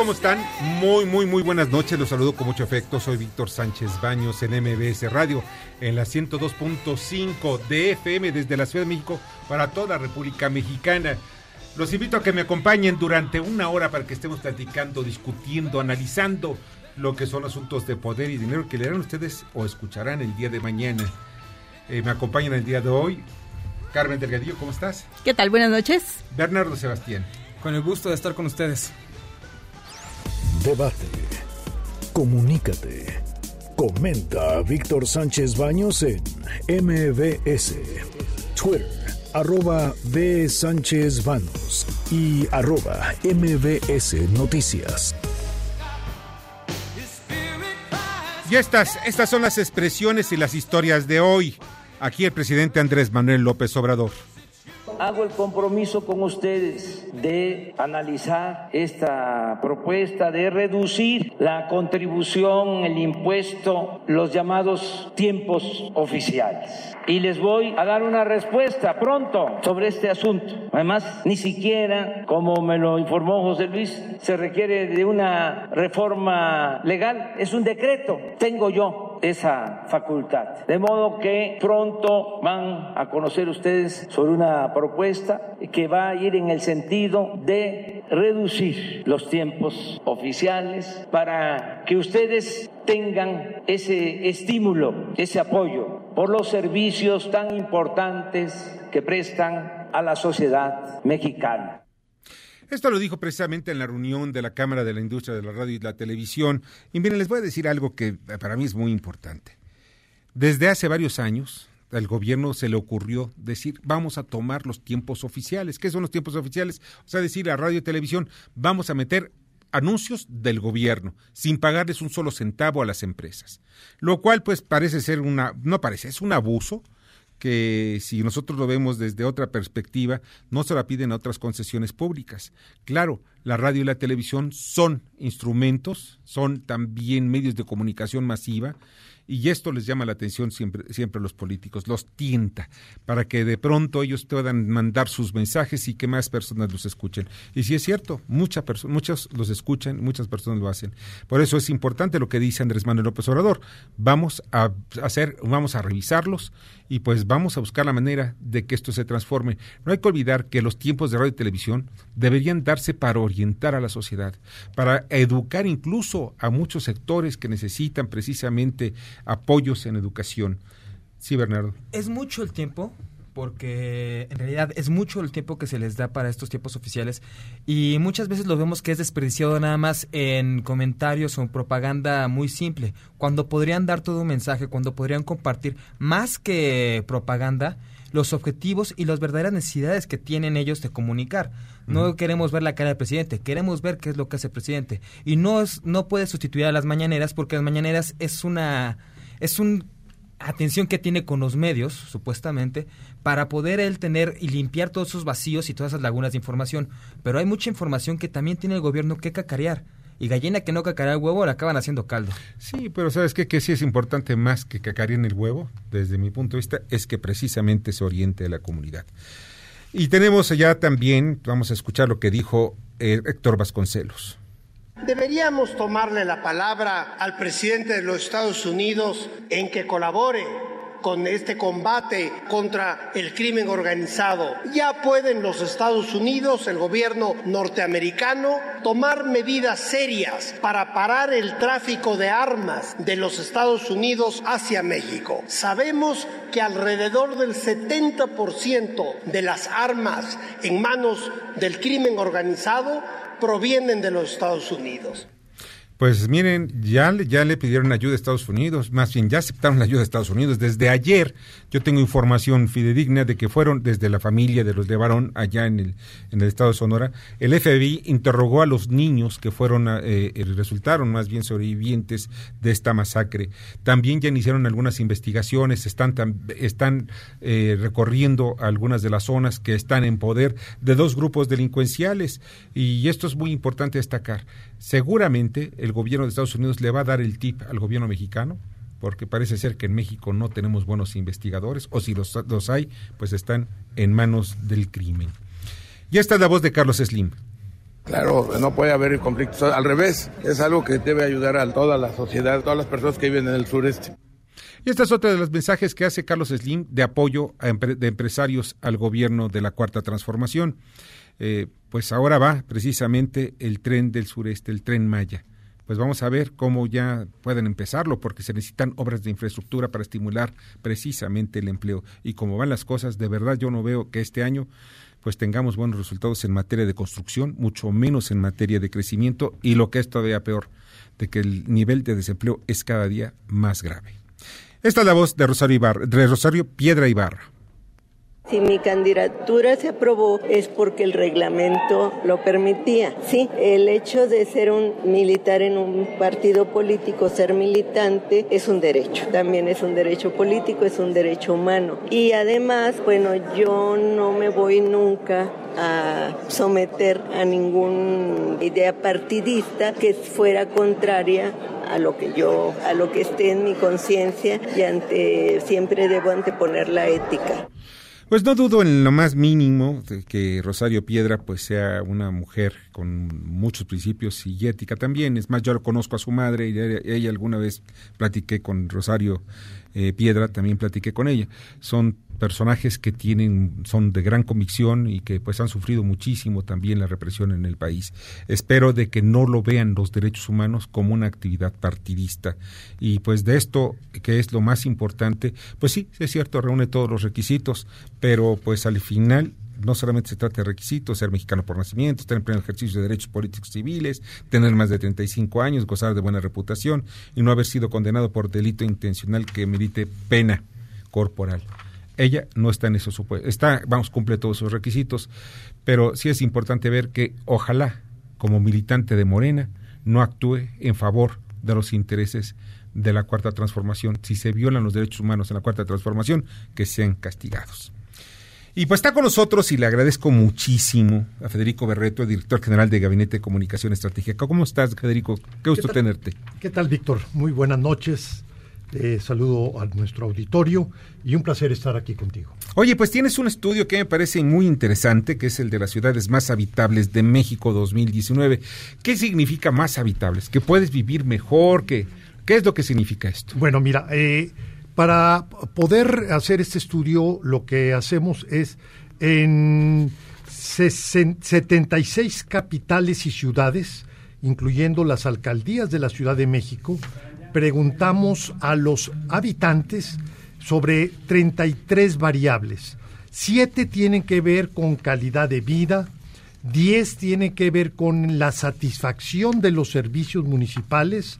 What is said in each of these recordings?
¿Cómo están? Muy, muy, muy buenas noches. Los saludo con mucho afecto. Soy Víctor Sánchez Baños en MBS Radio, en la 102.5 de FM desde la Ciudad de México para toda la República Mexicana. Los invito a que me acompañen durante una hora para que estemos platicando, discutiendo, analizando lo que son asuntos de poder y dinero que leerán ustedes o escucharán el día de mañana. Eh, me acompañan el día de hoy. Carmen Delgadillo, ¿cómo estás? ¿Qué tal? Buenas noches. Bernardo Sebastián. Con el gusto de estar con ustedes. Debate. Comunícate. Comenta a Víctor Sánchez Baños en MBS. Twitter, arroba B. Sánchez Baños y arroba MBS Noticias. Y estas, estas son las expresiones y las historias de hoy. Aquí el presidente Andrés Manuel López Obrador. Hago el compromiso con ustedes de analizar esta propuesta de reducir la contribución, el impuesto, los llamados tiempos oficiales. Y les voy a dar una respuesta pronto sobre este asunto. Además, ni siquiera, como me lo informó José Luis, se requiere de una reforma legal. Es un decreto. Tengo yo esa facultad. De modo que pronto van a conocer ustedes sobre una propuesta que va a ir en el sentido de reducir los tiempos oficiales para que ustedes tengan ese estímulo, ese apoyo por los servicios tan importantes que prestan a la sociedad mexicana. Esto lo dijo precisamente en la reunión de la Cámara de la Industria de la Radio y la Televisión. Y miren, les voy a decir algo que para mí es muy importante. Desde hace varios años, al gobierno se le ocurrió decir, vamos a tomar los tiempos oficiales. ¿Qué son los tiempos oficiales? O sea, decir a radio y televisión, vamos a meter anuncios del gobierno sin pagarles un solo centavo a las empresas. Lo cual pues parece ser una, no parece, es un abuso que si nosotros lo vemos desde otra perspectiva, no se la piden a otras concesiones públicas. Claro, la radio y la televisión son instrumentos, son también medios de comunicación masiva, y esto les llama la atención siempre, siempre a los políticos, los tienta, para que de pronto ellos puedan mandar sus mensajes y que más personas los escuchen. Y si es cierto, mucha perso- muchos los escuchan, muchas personas lo hacen. Por eso es importante lo que dice Andrés Manuel López Obrador. Vamos a hacer, vamos a revisarlos y pues vamos a buscar la manera de que esto se transforme. No hay que olvidar que los tiempos de radio y televisión deberían darse para orientar a la sociedad, para educar incluso a muchos sectores que necesitan precisamente apoyos en educación. Sí, Bernardo. Es mucho el tiempo, porque en realidad es mucho el tiempo que se les da para estos tiempos oficiales y muchas veces lo vemos que es desperdiciado nada más en comentarios o en propaganda muy simple, cuando podrían dar todo un mensaje, cuando podrían compartir más que propaganda los objetivos y las verdaderas necesidades que tienen ellos de comunicar. No queremos ver la cara del presidente, queremos ver qué es lo que hace el presidente. Y no es, no puede sustituir a las mañaneras porque las mañaneras es una es un atención que tiene con los medios, supuestamente, para poder él tener y limpiar todos esos vacíos y todas esas lagunas de información. Pero hay mucha información que también tiene el gobierno que cacarear. Y gallina que no cacarea el huevo la acaban haciendo caldo. Sí, pero ¿sabes qué? Que sí es importante más que cacaríen el huevo, desde mi punto de vista, es que precisamente se oriente a la comunidad. Y tenemos allá también, vamos a escuchar lo que dijo eh, Héctor Vasconcelos. Deberíamos tomarle la palabra al presidente de los Estados Unidos en que colabore con este combate contra el crimen organizado. Ya pueden los Estados Unidos, el gobierno norteamericano, tomar medidas serias para parar el tráfico de armas de los Estados Unidos hacia México. Sabemos que alrededor del 70% de las armas en manos del crimen organizado provienen de los Estados Unidos. Pues miren, ya, ya le pidieron ayuda a Estados Unidos, más bien ya aceptaron la ayuda de Estados Unidos. Desde ayer yo tengo información fidedigna de que fueron desde la familia de los de Barón allá en el, en el estado de Sonora. El FBI interrogó a los niños que fueron, eh, eh, resultaron más bien sobrevivientes de esta masacre. También ya iniciaron algunas investigaciones, están, están eh, recorriendo algunas de las zonas que están en poder de dos grupos delincuenciales. Y esto es muy importante destacar. Seguramente el gobierno de Estados Unidos le va a dar el tip al gobierno mexicano, porque parece ser que en México no tenemos buenos investigadores, o si los, los hay, pues están en manos del crimen. Y esta es la voz de Carlos Slim. Claro, no puede haber conflictos. Al revés, es algo que debe ayudar a toda la sociedad, a todas las personas que viven en el sureste. Y esta es otra de los mensajes que hace Carlos Slim de apoyo a de empresarios al gobierno de la Cuarta Transformación. Eh, pues ahora va precisamente el tren del sureste, el tren Maya. Pues vamos a ver cómo ya pueden empezarlo, porque se necesitan obras de infraestructura para estimular precisamente el empleo. Y como van las cosas, de verdad yo no veo que este año pues tengamos buenos resultados en materia de construcción, mucho menos en materia de crecimiento y lo que es todavía peor, de que el nivel de desempleo es cada día más grave. Esta es la voz de Rosario, Ibarra, de Rosario Piedra Ibarra. Si mi candidatura se aprobó es porque el reglamento lo permitía. Sí, el hecho de ser un militar en un partido político, ser militante, es un derecho. También es un derecho político, es un derecho humano. Y además, bueno, yo no me voy nunca a someter a ninguna idea partidista que fuera contraria a lo que yo, a lo que esté en mi conciencia y ante siempre debo anteponer la ética. Pues no dudo en lo más mínimo de que Rosario Piedra pues sea una mujer con muchos principios y ética también. Es más, yo lo conozco a su madre y ella, alguna vez platiqué con Rosario eh, Piedra, también platiqué con ella. Son personajes que tienen, son de gran convicción y que pues han sufrido muchísimo también la represión en el país. Espero de que no lo vean los derechos humanos como una actividad partidista. Y pues de esto, que es lo más importante, pues sí, es cierto, reúne todos los requisitos, pero pues al final no solamente se trata de requisitos, ser mexicano por nacimiento, tener pleno ejercicio de derechos políticos civiles, tener más de 35 años, gozar de buena reputación y no haber sido condenado por delito intencional que merite pena corporal. Ella no está en esos supuestos. Está, vamos, cumple todos sus requisitos, pero sí es importante ver que ojalá, como militante de Morena, no actúe en favor de los intereses de la Cuarta Transformación. Si se violan los derechos humanos en la Cuarta Transformación, que sean castigados. Y pues está con nosotros y le agradezco muchísimo a Federico Berreto, director general de Gabinete de Comunicación Estratégica. ¿Cómo estás, Federico? Qué gusto tenerte. ¿Qué tal, Víctor? Muy buenas noches. Eh, saludo a nuestro auditorio y un placer estar aquí contigo. Oye, pues tienes un estudio que me parece muy interesante, que es el de las ciudades más habitables de México 2019. ¿Qué significa más habitables? ¿Que puedes vivir mejor? ¿Qué, qué es lo que significa esto? Bueno, mira, eh, para poder hacer este estudio, lo que hacemos es en 76 capitales y ciudades, incluyendo las alcaldías de la Ciudad de México, preguntamos a los habitantes sobre 33 variables. Siete tienen que ver con calidad de vida, diez tienen que ver con la satisfacción de los servicios municipales,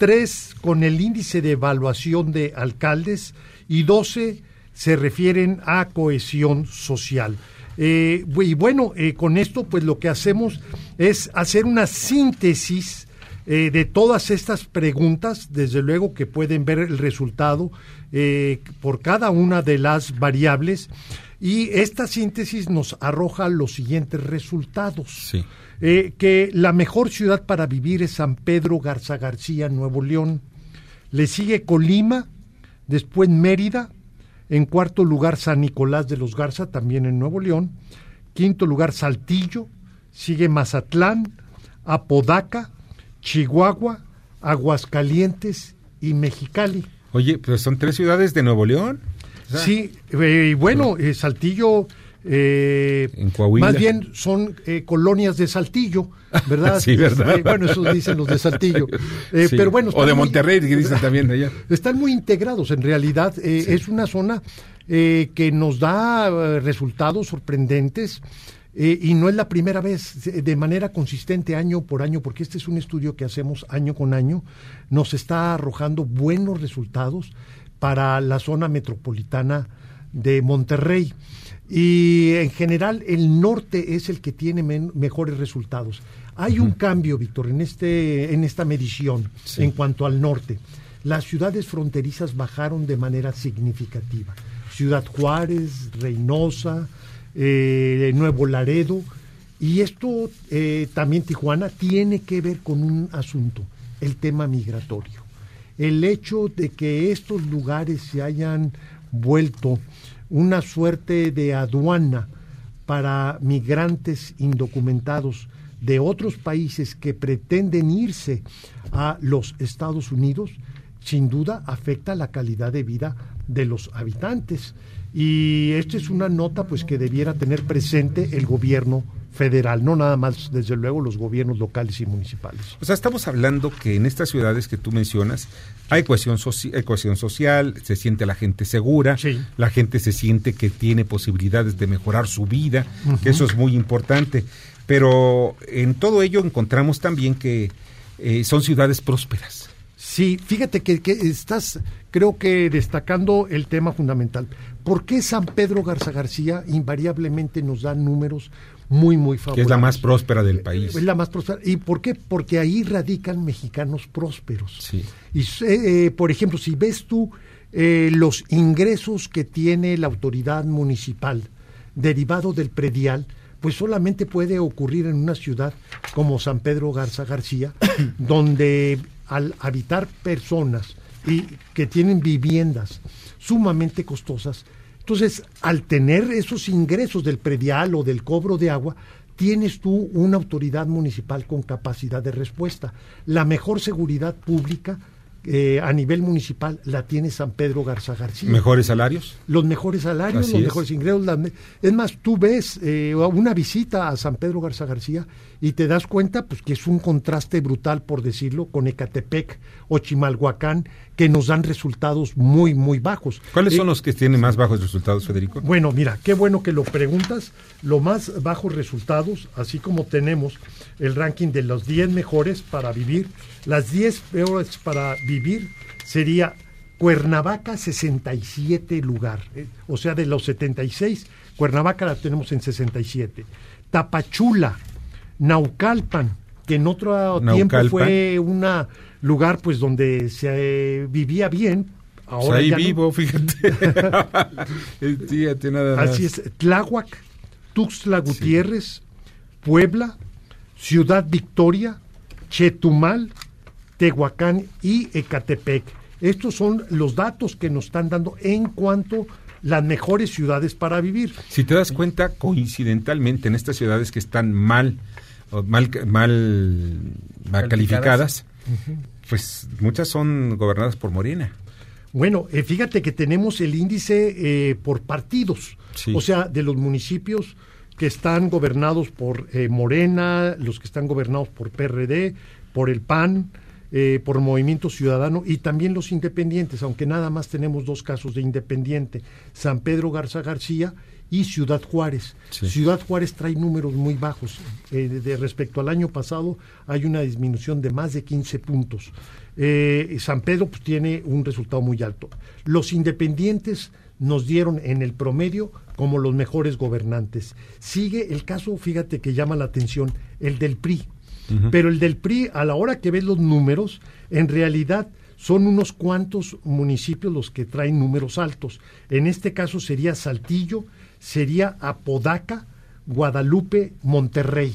tres con el índice de evaluación de alcaldes y doce se refieren a cohesión social. Eh, y bueno, eh, con esto pues lo que hacemos es hacer una síntesis eh, de todas estas preguntas, desde luego que pueden ver el resultado por cada una de las variables y esta síntesis nos arroja los siguientes resultados. Eh, que la mejor ciudad para vivir es San Pedro Garza García, Nuevo León. Le sigue Colima, después Mérida, en cuarto lugar San Nicolás de los Garza, también en Nuevo León. Quinto lugar Saltillo, sigue Mazatlán, Apodaca, Chihuahua, Aguascalientes y Mexicali. Oye, pues son tres ciudades de Nuevo León. O sea, Sí, eh, y bueno, eh, Saltillo, eh, En Coahuila. más bien son eh, colonias de Saltillo, ¿verdad? Sí, ¿verdad? Eh, bueno, eso dicen los de Saltillo. Eh, Sí. Pero bueno, o de muy- Monterrey, que dicen también de allá. Están muy integrados en realidad. eh, Es una zona eh, que nos da resultados sorprendentes y no es la primera vez, de manera consistente año por año, porque este es un estudio que hacemos año con año, nos está arrojando buenos resultados para la zona metropolitana de Monterrey. Y en general el norte es el que tiene mejores resultados. Hay un cambio, Víctor, en, este, en esta medición Sí. en cuanto al norte. Las ciudades fronterizas bajaron de manera significativa. Ciudad Juárez, Reynosa, eh, Nuevo Laredo. Y esto eh, también Tijuana tiene que ver con un asunto, el tema migratorio. El hecho de que estos lugares se hayan vuelto una suerte de aduana para migrantes indocumentados de otros países que pretenden irse a los Estados Unidos, sin duda afecta la calidad de vida de los habitantes. Y esta es una nota pues que debiera tener presente el gobierno federal, no nada más desde luego los gobiernos locales y municipales. O sea, estamos hablando que en estas ciudades que tú mencionas hay cohesión, soci- hay cohesión social, se siente la gente segura, Sí. la gente se siente que tiene posibilidades de mejorar su vida, que eso es muy importante. Pero en todo ello encontramos también que eh, son ciudades prósperas. Sí, fíjate que, que estás, creo que destacando el tema fundamental. ¿Por qué San Pedro Garza García invariablemente nos da números muy, muy favorables? Que es la más próspera del país. Es la más próspera. ¿Y por qué? Porque ahí radican mexicanos prósperos. Sí. Y, eh, por ejemplo, si ves tú eh, los ingresos que tiene la autoridad municipal derivado del predial, pues solamente puede ocurrir en una ciudad como San Pedro Garza García, donde al habitar personas y que tienen viviendas sumamente costosas, entonces al tener esos ingresos del predial o del cobro de agua, tienes tú una autoridad municipal con capacidad de respuesta. La mejor seguridad pública eh, a nivel municipal la tiene San Pedro Garza García ¿Mejores salarios? los mejores salarios, Así los es. mejores ingresos. es más, tú ves eh, una visita a San Pedro Garza García y te das cuenta pues que es un contraste brutal, por decirlo, con Ecatepec o Chimalhuacán, que nos dan resultados muy, muy bajos. ¿Cuáles Eh, son los que tienen más bajos resultados, Federico? bueno, mira, qué bueno que lo preguntas. Los más bajos resultados, así como tenemos el ranking de los 10 mejores para vivir, las 10 peores para vivir sería Cuernavaca 67 lugar, eh, o sea, de los 76, Cuernavaca la tenemos en 67. Tapachula, Naucalpan, que en otro tiempo fue un lugar pues donde se eh, vivía bien, Pues ahora ahí ya no. vivo, fíjate. Fíjate nada más. Así es, Tláhuac, Tuxtla Gutiérrez, Puebla, Ciudad Victoria, Chetumal, Tehuacán y Ecatepec. Estos son los datos que nos están dando en cuanto las mejores ciudades para vivir. Si te das cuenta, coincidentalmente en estas ciudades que están mal, o mal, mal, mal calificadas, pues muchas son gobernadas por Morena. Bueno, eh, fíjate que tenemos el índice eh, por partidos, Sí. o sea, de los municipios que están gobernados por eh, Morena, los que están gobernados por PRD, por el PAN, eh, por Movimiento Ciudadano y también los independientes, aunque nada más tenemos dos casos de independiente, San Pedro Garza García y Ciudad Juárez. Sí. Ciudad Juárez trae números muy bajos. Eh, de, de respecto al año pasado hay una disminución de más de 15 puntos. Eh, San Pedro pues, tiene un resultado muy alto. Los independientes nos dieron en el promedio como los mejores gobernantes. Sigue el caso, fíjate que llama la atención, el del PRI. Pero el del PRI, a la hora que ves los números, en realidad son unos cuantos municipios los que traen números altos. En este caso sería Saltillo, sería Apodaca, Guadalupe, Monterrey.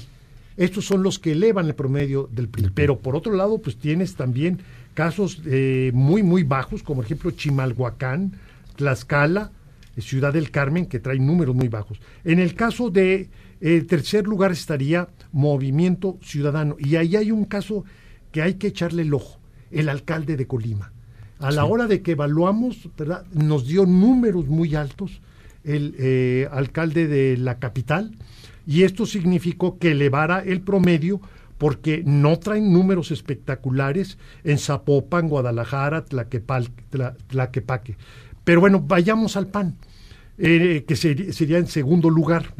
Estos son los que elevan el promedio del PRI. Pero por otro lado, pues tienes también casos eh, muy, muy bajos, como por ejemplo Chimalhuacán, Tlaxcala, eh, Ciudad del Carmen, que traen números muy bajos. En el caso de eh, tercer lugar estaría Movimiento Ciudadano. Y ahí hay un caso que hay que echarle el ojo, el alcalde de Colima. A la hora de que evaluamos, ¿verdad? nos dio números muy altos el eh, alcalde de la capital y esto significó que elevara el promedio porque no traen números espectaculares en Zapopan, Guadalajara, Tlaquepal, Tla- Tlaquepaque. Pero bueno, vayamos al PAN, eh, que sería en segundo lugar.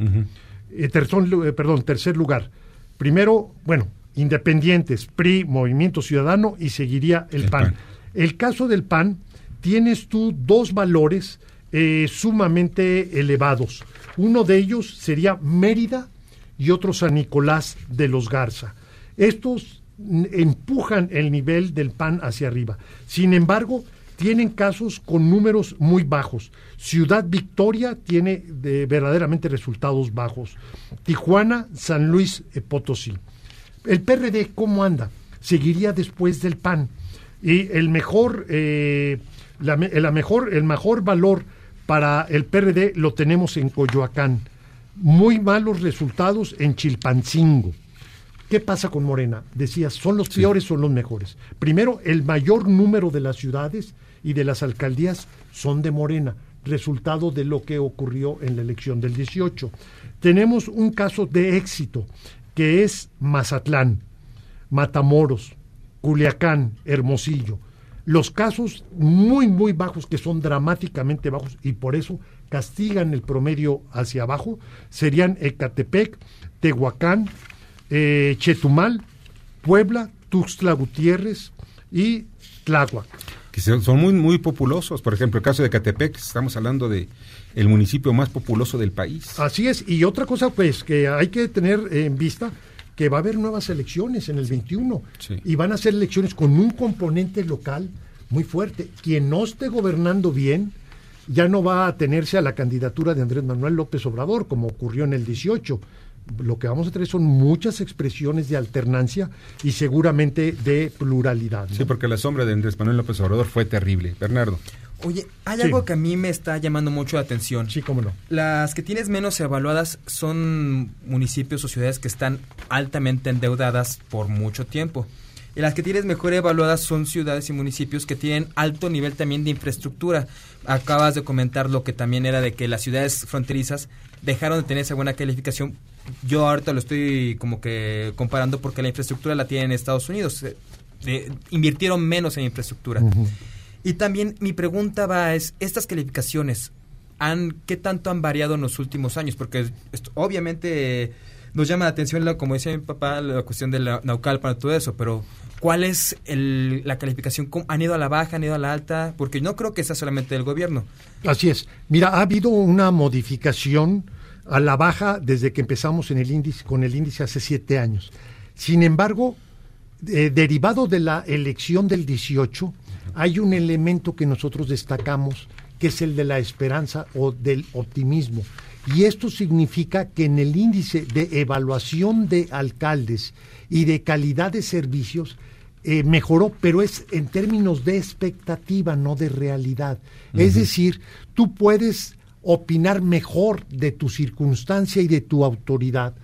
Eh, perdón, tercer lugar. Primero, bueno, independientes, PRI, Movimiento Ciudadano y seguiría el, El PAN. PAN. El caso del PAN, tienes tú dos valores eh, sumamente elevados. Uno de ellos sería Mérida y otro San Nicolás de los Garza. Estos empujan el nivel del PAN hacia arriba. Sin embargo, tienen casos con números muy bajos. Ciudad Victoria tiene de- verdaderamente resultados bajos. Tijuana, San Luis eh, Potosí. El PRD, ¿cómo anda? Seguiría después del PAN. Y el mejor, eh, la mejor, el mejor valor para el PRD lo tenemos en Coyoacán. Muy malos resultados en Chilpancingo. ¿Qué pasa con Morena? Decías, ¿son los peores o son los mejores? Primero, el mayor número de las ciudades y de las alcaldías son de Morena, resultado de lo que ocurrió en la elección del 18. Tenemos un caso de éxito, que es Mazatlán, Matamoros, Culiacán, Hermosillo. Los casos muy, muy bajos, que son dramáticamente bajos y por eso castigan el promedio hacia abajo, serían Ecatepec, Tehuacán, eh, Chetumal, Puebla, Tuxtla Gutiérrez y Tláhuac. que son muy muy populosos. Por ejemplo, el caso de Catepec, estamos hablando de el municipio más populoso del país. Así es, y otra cosa pues que hay que tener en vista que va a haber nuevas elecciones en el 21 Sí. y van a ser elecciones con un componente local muy fuerte. Quien no esté gobernando bien ya no va a atenerse a la candidatura de Andrés Manuel López Obrador como ocurrió en el 18. Lo que vamos a tener son muchas expresiones de alternancia y seguramente de pluralidad. ¿no? Sí, porque la sombra de Andrés Manuel López Obrador fue terrible. Bernardo. Oye, hay Sí. algo que a mí me está llamando mucho la atención. Sí, cómo no. Las que tienes menos evaluadas son municipios o ciudades que están altamente endeudadas por mucho tiempo. Y las que tienes mejor evaluadas son ciudades y municipios que tienen alto nivel también de infraestructura. Acabas de comentar lo que también era de que las ciudades fronterizas dejaron de tener esa buena calificación. Yo ahorita lo estoy como que comparando porque la infraestructura la tienen en Estados Unidos. Eh, eh, invirtieron menos en infraestructura. Y también mi pregunta va es, estas calificaciones, han, ¿qué tanto han variado en los últimos años? Porque obviamente nos llama la atención, como decía mi papá, la cuestión de la Naucalpan y todo eso, pero ¿cuál es el- la calificación? ¿Cómo- ¿Han ido a la baja, han ido a la alta? Porque no creo que sea solamente del gobierno. Así es. Mira, ha habido una modificación a la baja desde que empezamos en el índice, con el índice hace siete años. Sin embargo, eh, derivado de la elección del 18, hay un elemento que nosotros destacamos, que es el de la esperanza o del optimismo. Y esto significa que en el índice de evaluación de alcaldes y de calidad de servicios, eh, mejoró, pero es en términos de expectativa, no de realidad. Es decir, tú puedes opinar mejor de tu circunstancia y de tu autoridad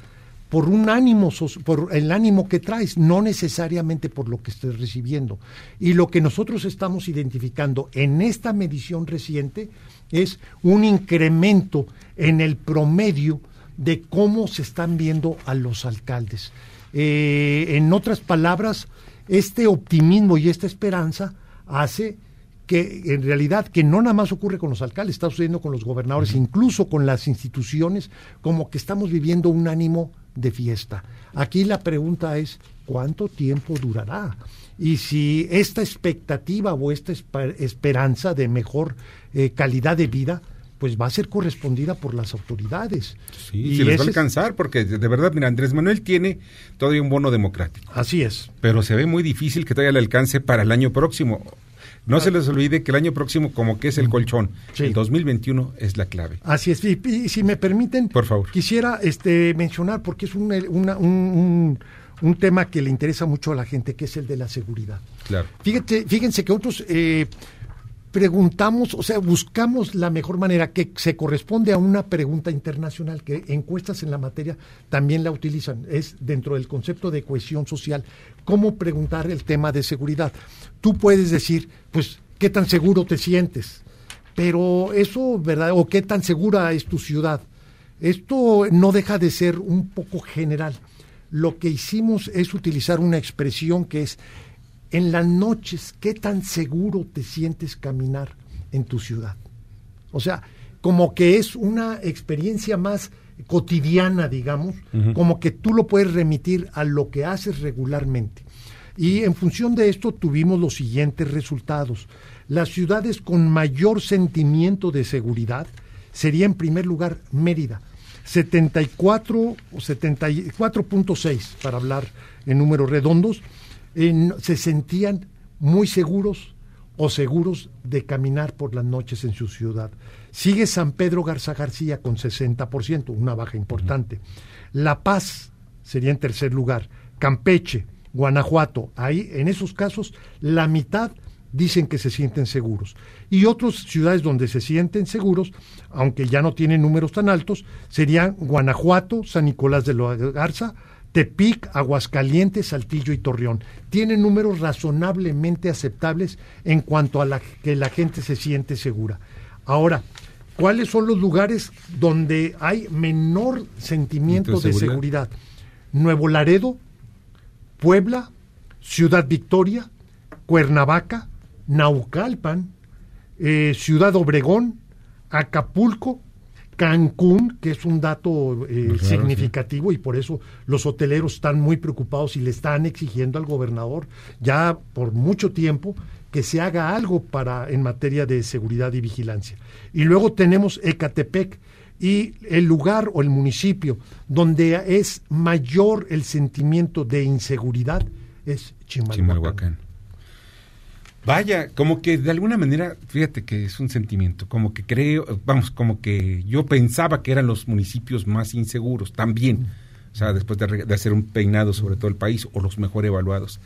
por un ánimo, por el ánimo que traes, no necesariamente por lo que estés recibiendo. Y lo que nosotros estamos identificando en esta medición reciente es un incremento en el promedio de cómo se están viendo a los alcaldes. Eh, en otras palabras, este optimismo y esta esperanza hace que en realidad que no nada más ocurre con los alcaldes, está sucediendo con los gobernadores, incluso con las instituciones, como que estamos viviendo un ánimo de fiesta. Aquí la pregunta es, ¿cuánto tiempo durará? Y si esta expectativa o esta esperanza de mejor eh, calidad de vida, pues va a ser correspondida por las autoridades. Sí, Y se les va a alcanzar, porque de de verdad, mira, Andrés Manuel tiene todavía un bono democrático, Así es. pero se ve muy difícil que todavía le alcance para el año próximo. No se les olvide que el año próximo, como que es el colchón, Sí. el 2021 es la clave. Así es. Y, y si me permiten, Por favor. quisiera este, mencionar, porque es un, una- un, un- un tema que le interesa mucho a la gente, que es el de la seguridad. Claro. Fíjate, fíjense que nosotros eh, preguntamos, o sea, buscamos la mejor manera que se corresponde a una pregunta internacional, que encuestas en la materia también la utilizan, es dentro del concepto de cohesión social, cómo preguntar el tema de seguridad. Tú puedes decir, pues, qué tan seguro te sientes. Pero eso, ¿verdad? O qué tan segura es tu ciudad. Esto no deja de ser un poco general. Lo que hicimos es utilizar una expresión que es, en las noches, ¿qué tan seguro te sientes caminar en tu ciudad? O sea, como que es una experiencia más cotidiana, digamos, como que tú lo puedes remitir a lo que haces regularmente. Y en función de esto tuvimos los siguientes resultados. Las ciudades con mayor sentimiento de seguridad sería en primer lugar Mérida, 74 o 74.6 para hablar en números redondos, en- se sentían muy seguros o seguros de caminar por las noches en su ciudad. Sigue San Pedro Garza García con 60%, una baja importante. La Paz sería en tercer lugar. Campeche, Guanajuato, ahí en esos casos la mitad dicen que se sienten seguros. Y otras ciudades donde se sienten seguros, aunque ya no tienen números tan altos, serían Guanajuato, San Nicolás de la Garza, Tepic, Aguascalientes, Saltillo y Torreón. Tienen números razonablemente aceptables en cuanto a la, que la gente se siente segura. Ahora, ¿cuáles son los lugares donde hay menor sentimiento de seguridad. seguridad? Nuevo Laredo, Puebla, Ciudad Victoria, Cuernavaca, Naucalpan, eh, Ciudad Obregón, Acapulco, Cancún, que es un dato eh, significativo y por eso los hoteleros están muy preocupados y le están exigiendo al gobernador ya por mucho tiempo que se haga algo para en materia de seguridad y vigilancia. Y luego tenemos Ecatepec y el lugar o el municipio donde es mayor el sentimiento de inseguridad es Chimalhuacán. Chimalhuacán. Vaya, como que de alguna manera, fíjate que es un sentimiento, como que creo, vamos, como que yo pensaba que eran los municipios más inseguros también, o sea, después de, hacer un peinado sobre todo el país o los mejor evaluados.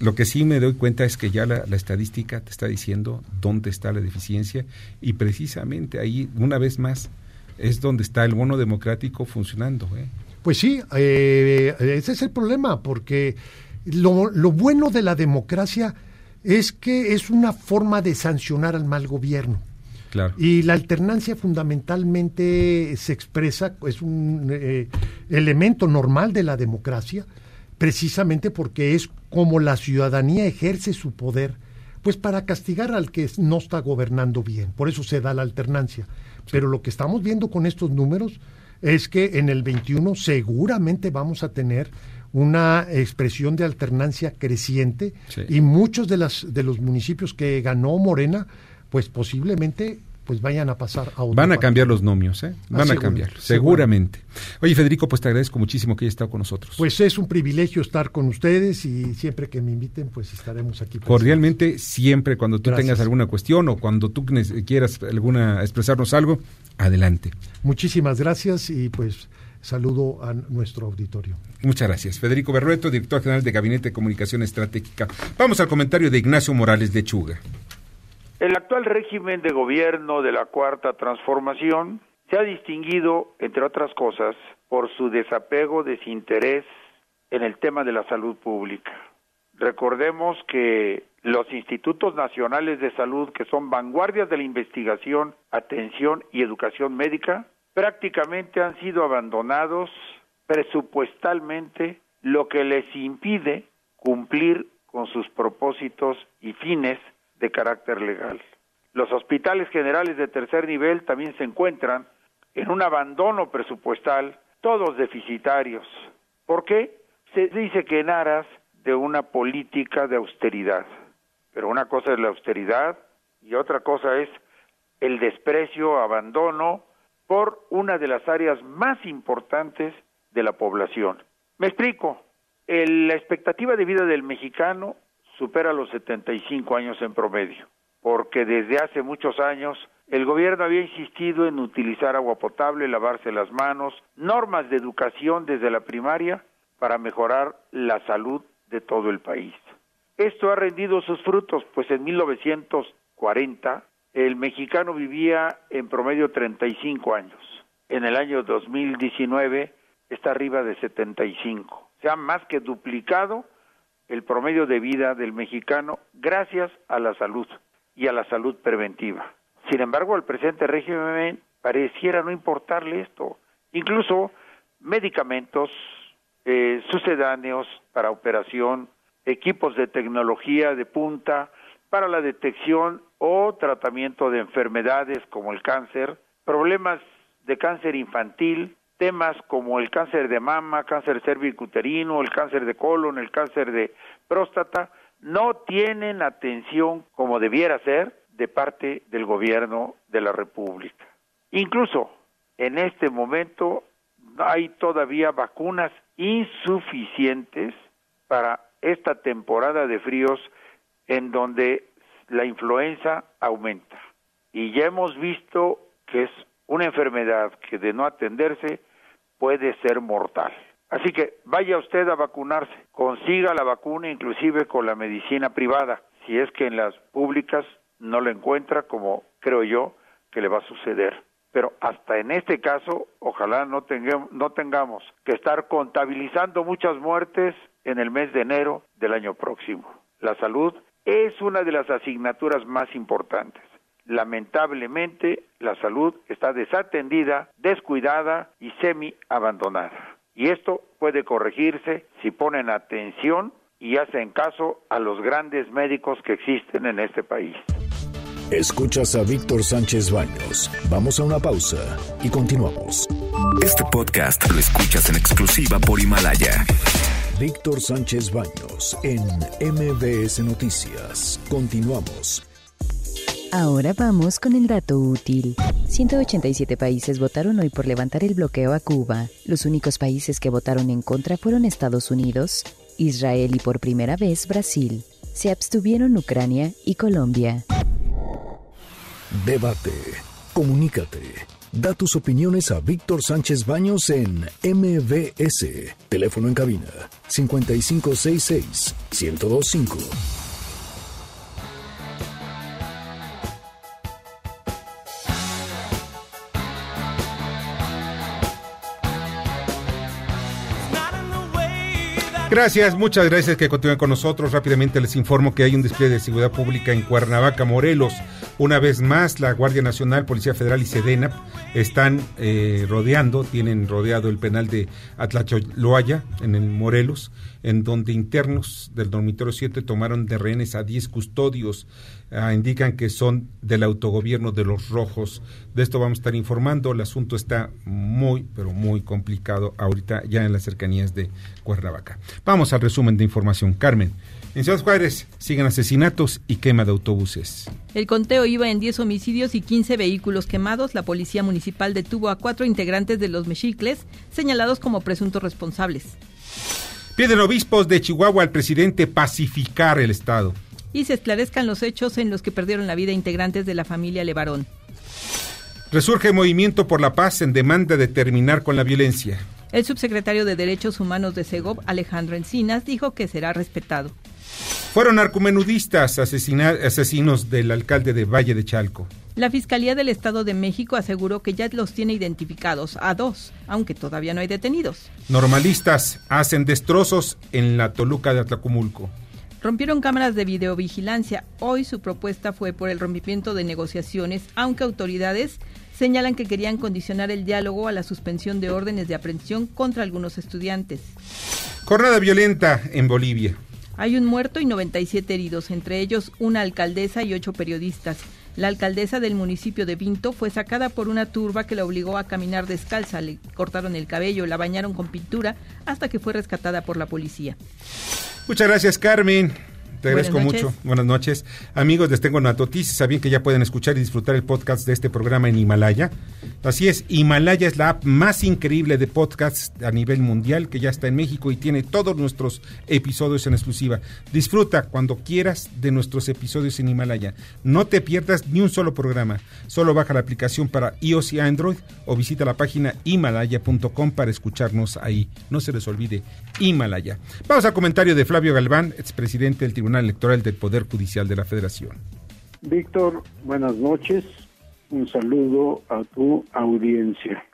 Lo que sí me doy cuenta es que ya la, la estadística te está diciendo dónde está la deficiencia y precisamente ahí, una vez más, es donde está el bono democrático funcionando. ¿eh? Pues sí, eh, ese es el problema, porque lo, lo bueno de la democracia es que es una forma de sancionar al mal gobierno. Claro. Y la alternancia fundamentalmente se expresa, es un eh, elemento normal de la democracia, precisamente porque es como la ciudadanía ejerce su poder, pues para castigar al que no está gobernando bien. Por eso se da la alternancia. Pero lo que estamos viendo con estos números es que en el 21 seguramente vamos a tener una expresión de alternancia creciente Sí. y muchos de las de los municipios que ganó Morena pues posiblemente pues vayan a pasar a otro Van a partido. cambiar los nomios, ¿eh? Van a seguro, cambiar, seguro. seguramente. Oye, Federico, pues te agradezco muchísimo que hayas estado con nosotros. Pues es un privilegio estar con ustedes y siempre que me inviten pues estaremos aquí. Cordialmente, siempre cuando tú Gracias. tengas alguna cuestión o cuando tú quieras alguna expresarnos algo, adelante. Muchísimas gracias y pues saludo a nuestro auditorio. Muchas gracias. Federico Berrueto, director general de Gabinete de Comunicación Estratégica. Vamos al comentario de Ignacio Morales de Chuga. El actual régimen de gobierno de la Cuarta Transformación se ha distinguido, entre otras cosas, por su desapego, desinterés en el tema de la salud pública. Recordemos que los institutos nacionales de salud, que son vanguardias de la investigación, atención y educación médica, prácticamente han sido abandonados presupuestalmente, lo que les impide cumplir con sus propósitos y fines de carácter legal. Los hospitales generales de tercer nivel también se encuentran en un abandono presupuestal, todos deficitarios. ¿Por qué? Se dice que en aras de una política de austeridad. Pero una cosa es la austeridad y otra cosa es el desprecio, abandono por una de las áreas más importantes de la población. Me explico. El- la expectativa de vida del mexicano supera los 75 años en promedio, porque desde hace muchos años el gobierno había insistido en utilizar agua potable, lavarse las manos, normas de educación desde la primaria para mejorar la salud de todo el país. Esto ha rendido sus frutos, pues en 1940 el mexicano vivía en promedio 35 años. En el año 2019 está arriba de 75. Se ha más que duplicado el promedio de vida del mexicano gracias a la salud. y a la salud preventiva. Sin embargo, al presente régimen pareciera no importarle esto. Incluso medicamentos eh, sucedáneos para operación, equipos de tecnología de punta para la detección o tratamiento de enfermedades como el cáncer, problemas de cáncer infantil, temas como el cáncer de mama, cáncer cervicuterino, el cáncer de colon, el cáncer de próstata, no tienen atención como debiera ser de parte del gobierno de la República. Incluso en este momento hay todavía vacunas insuficientes para esta temporada de fríos en donde la influenza aumenta. Y ya hemos visto que es una enfermedad que de no atenderse puede ser mortal. Así que vaya usted a vacunarse, consiga la vacuna inclusive con la medicina privada, si es que en las públicas no la encuentra como creo yo que le va a suceder. Pero hasta en este caso, ojalá no, tengamos, no tengamos que estar contabilizando muchas muertes en el mes de enero del año próximo. La salud es una de las asignaturas más importantes. Lamentablemente, la salud está desatendida, descuidada y semi abandonada. Y esto puede corregirse si ponen atención y hacen caso a los grandes médicos que existen en este país. Escuchas a Víctor Sánchez Baños. Vamos a una pausa y continuamos. Este podcast lo escuchas en exclusiva por Himalaya. Víctor Sánchez Baños en MBS Noticias. Continuamos. Ahora vamos con el dato útil. 187 países votaron hoy por levantar el bloqueo a Cuba. Los únicos países que votaron en contra fueron Estados Unidos, Israel y por primera vez Brasil. Se abstuvieron Ucrania y Colombia. Debate. Comunícate. Da tus opiniones a Víctor Sánchez Baños en MBS. Teléfono en cabina 5566 1025. Gracias, muchas gracias que continúen con nosotros. Rápidamente les informo que hay un despliegue de seguridad pública en Cuernavaca, Morelos. Una vez más, la Guardia Nacional, Policía Federal y Sedena están eh, rodeando, tienen rodeado el penal de Atlacholoaya, en el Morelos, en donde internos del dormitorio 7 tomaron de rehenes a 10 custodios. Ah, indican que son del autogobierno de los rojos. De esto vamos a estar informando. El asunto está muy, pero muy complicado ahorita ya en las cercanías de Cuernavaca. Vamos al resumen de información. Carmen. En Ciudad Juárez siguen asesinatos y quema de autobuses. El conteo iba en 10 homicidios y 15 vehículos quemados. La policía municipal detuvo a cuatro integrantes de los mexicles, señalados como presuntos responsables. Piden obispos de Chihuahua al presidente pacificar el Estado. Y se esclarezcan los hechos en los que perdieron la vida integrantes de la familia Levarón. Resurge movimiento por la paz en demanda de terminar con la violencia. El subsecretario de Derechos Humanos de Segov, Alejandro Encinas, dijo que será respetado. Fueron narcomenudistas asesinos del alcalde de Valle de Chalco. La Fiscalía del Estado de México aseguró que ya los tiene identificados a dos, aunque todavía no hay detenidos. Normalistas hacen destrozos en la Toluca de Atlacomulco. Rompieron cámaras de videovigilancia. Hoy su propuesta fue por el rompimiento de negociaciones, aunque autoridades señalan que querían condicionar el diálogo a la suspensión de órdenes de aprehensión contra algunos estudiantes. Jornada violenta en Bolivia. Hay un muerto y 97 heridos, entre ellos una alcaldesa y ocho periodistas. La alcaldesa del municipio de Vinto fue sacada por una turba que la obligó a caminar descalza, le cortaron el cabello, la bañaron con pintura hasta que fue rescatada por la policía. Muchas gracias, Carmen. Te agradezco mucho. Buenas noches. Amigos, les tengo una noticia. Sabían que ya pueden escuchar y disfrutar el podcast de este programa en Himalaya. Así es, Himalaya es la app más increíble de podcasts a nivel mundial que ya está en México y tiene todos nuestros episodios en exclusiva. Disfruta cuando quieras de nuestros episodios en Himalaya. No te pierdas ni un solo programa. Solo baja la aplicación para iOS y Android o visita la página himalaya.com para escucharnos ahí. No se les olvide, Himalaya. Vamos al comentario de Flavio Galván, expresidente del Electoral del Poder Judicial de la Federación. Víctor, buenas noches. Un saludo a tu audiencia.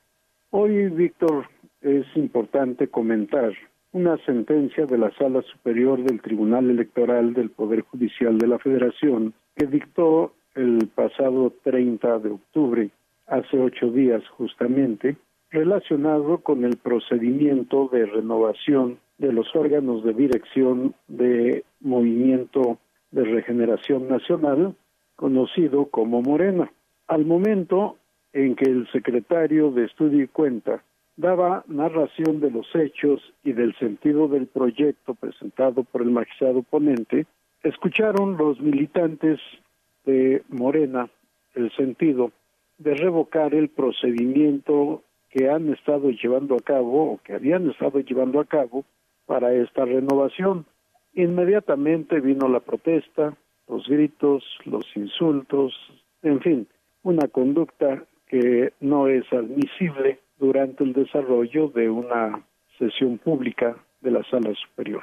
Hoy, Víctor, es importante comentar una sentencia de la Sala Superior del Tribunal Electoral del Poder Judicial de la Federación que dictó el pasado 30 de octubre, hace ocho días justamente, relacionado con el procedimiento de renovación de los órganos de dirección de Movimiento de Regeneración Nacional, conocido como Morena. Al momento en que el secretario de Estudio y Cuenta daba narración de los hechos y del sentido del proyecto presentado por el magistrado ponente, escucharon los militantes de Morena el sentido de revocar el procedimiento que han estado llevando a cabo o que habían estado llevando a cabo para esta renovación. Inmediatamente vino la protesta, los gritos, los insultos, en fin, una conducta que no es admisible durante el desarrollo de una sesión pública de la sala superior.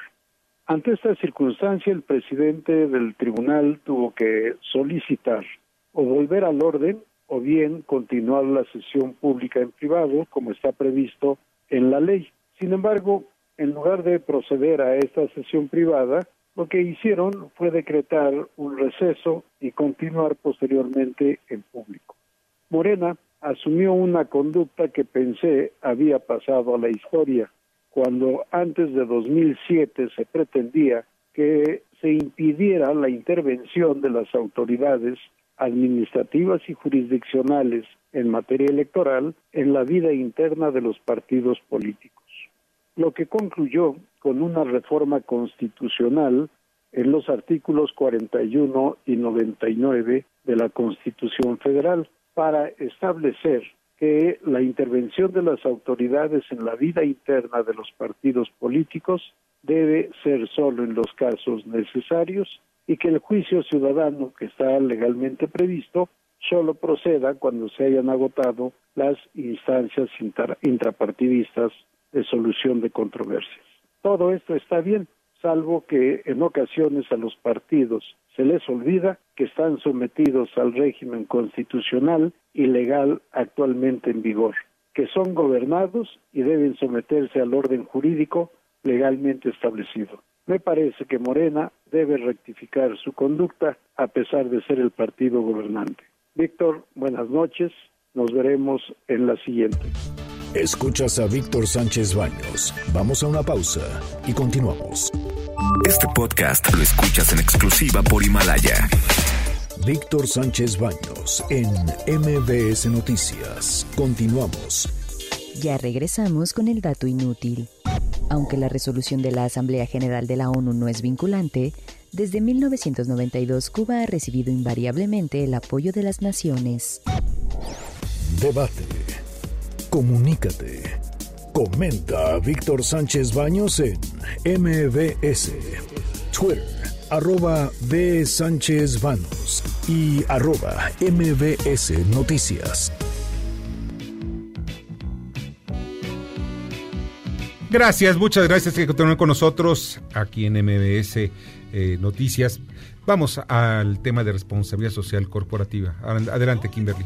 Ante esta circunstancia, el presidente del tribunal tuvo que solicitar o volver al orden o bien continuar la sesión pública en privado, como está previsto en la ley. Sin embargo, en lugar de proceder a esta sesión privada, lo que hicieron fue decretar un receso y continuar posteriormente en público. Morena asumió una conducta que pensé había pasado a la historia, cuando antes de 2007 se pretendía que se impidiera la intervención de las autoridades administrativas y jurisdiccionales en materia electoral en la vida interna de los partidos políticos, lo que concluyó con una reforma constitucional en los artículos 41 y 99 de la Constitución Federal para establecer que la intervención de las autoridades en la vida interna de los partidos políticos debe ser solo en los casos necesarios y que el juicio ciudadano que está legalmente previsto solo proceda cuando se hayan agotado las instancias intrapartidistas de solución de controversias. Todo esto está bien, salvo que en ocasiones a los partidos se les olvida que están sometidos al régimen constitucional y legal actualmente en vigor, que son gobernados y deben someterse al orden jurídico legalmente establecido. Me parece que Morena debe rectificar su conducta a pesar de ser el partido gobernante. Víctor, buenas noches. Nos veremos en la siguiente. Escuchas a Víctor Sánchez Baños. Vamos a una pausa y continuamos. Este podcast lo escuchas en exclusiva por Himalaya. Víctor Sánchez Baños en MBS Noticias. Continuamos. Ya regresamos con el dato inútil. Aunque la resolución de la Asamblea General de la ONU no es vinculante, desde 1992 Cuba ha recibido invariablemente el apoyo de las naciones. Debate. Comunícate. Comenta a Víctor Sánchez Baños en MBS. Twitter, arroba B. Sánchez Baños y arroba MBS Noticias. Gracias, muchas gracias que continúen con nosotros aquí en MBS eh, Noticias. Vamos al tema de responsabilidad social corporativa. Adelante, Kimberly.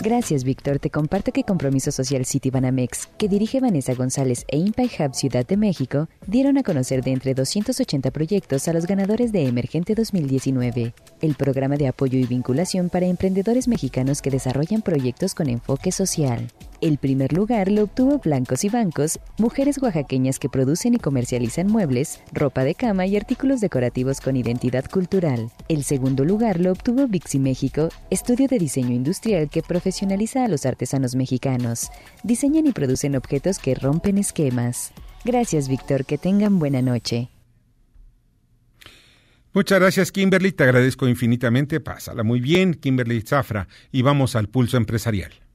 Gracias, Víctor. Te comparto que Compromiso Social City Banamex, que dirige Vanessa González e Impact Hub Ciudad de México, dieron a conocer de entre 280 proyectos a los ganadores de Emergente 2019, el programa de apoyo y vinculación para emprendedores mexicanos que desarrollan proyectos con enfoque social. El primer lugar lo obtuvo Blancos y Bancos, mujeres oaxaqueñas que producen y comercializan muebles, ropa de cama y artículos decorativos con identidad cultural. El segundo lugar lo obtuvo Bixi México, estudio de diseño industrial que profesionaliza a los artesanos mexicanos. Diseñan y producen objetos que rompen esquemas. Gracias, Víctor. Que tengan buena noche. Muchas gracias, Kimberly. Te agradezco infinitamente. Pásala muy bien, Kimberly Zafra. Y vamos al pulso empresarial.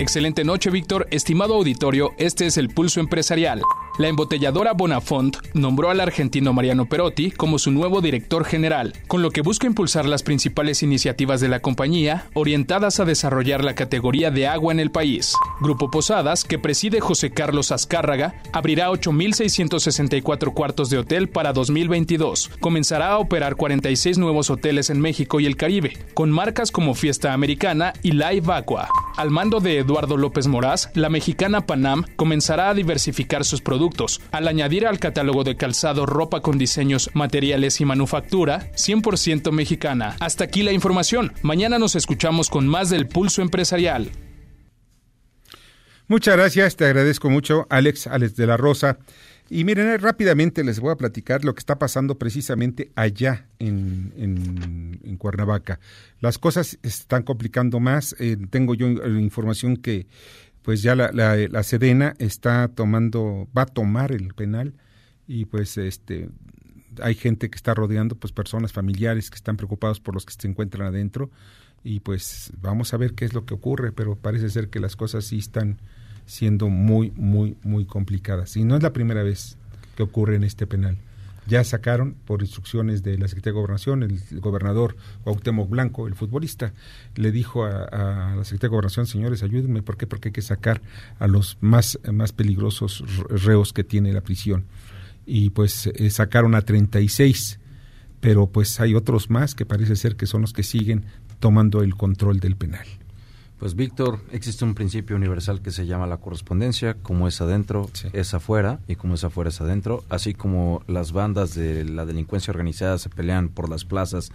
Excelente noche, Víctor. Estimado auditorio, este es el Pulso Empresarial. La embotelladora Bonafont nombró al argentino Mariano Perotti como su nuevo director general, con lo que busca impulsar las principales iniciativas de la compañía orientadas a desarrollar la categoría de agua en el país. Grupo Posadas, que preside José Carlos Azcárraga, abrirá 8.664 cuartos de hotel para 2022. Comenzará a operar 46 nuevos hoteles en México y el Caribe, con marcas como Fiesta Americana y Live Aqua. Al mando de Eduardo López Moraz, la mexicana Panam comenzará a diversificar sus productos, al añadir al catálogo de calzado ropa con diseños, materiales y manufactura 100% mexicana. Hasta aquí la información. Mañana nos escuchamos con más del Pulso Empresarial. Muchas gracias, te agradezco mucho, Alex, Alex de la Rosa. Y miren, eh, rápidamente les voy a platicar lo que está pasando precisamente allá en, en, Cuernavaca. Las cosas están complicando más. Eh, tengo yo información que pues ya la, la, la, Sedena está tomando, va a tomar el penal y pues este hay gente que está rodeando, pues personas familiares que están preocupados por los que se encuentran adentro y pues vamos a ver qué es lo que ocurre, pero parece ser que las cosas sí están siendo muy, muy, muy complicadas. Y no es la primera vez que ocurre en este penal. Ya sacaron, por instrucciones de la Secretaría de Gobernación, el, gobernador Cuauhtémoc Blanco, el futbolista, le dijo a, la Secretaría de Gobernación, señores, ayúdenme, ¿por qué? Porque hay que sacar a los más, más peligrosos reos que tiene la prisión. Y pues eh, sacaron a 36, pero pues hay otros más que parece ser que son los que siguen tomando el control del penal. Pues Víctor, existe un principio universal que se llama la correspondencia, como es adentro es afuera y como es afuera es adentro, así como las bandas de la delincuencia organizada se pelean por las plazas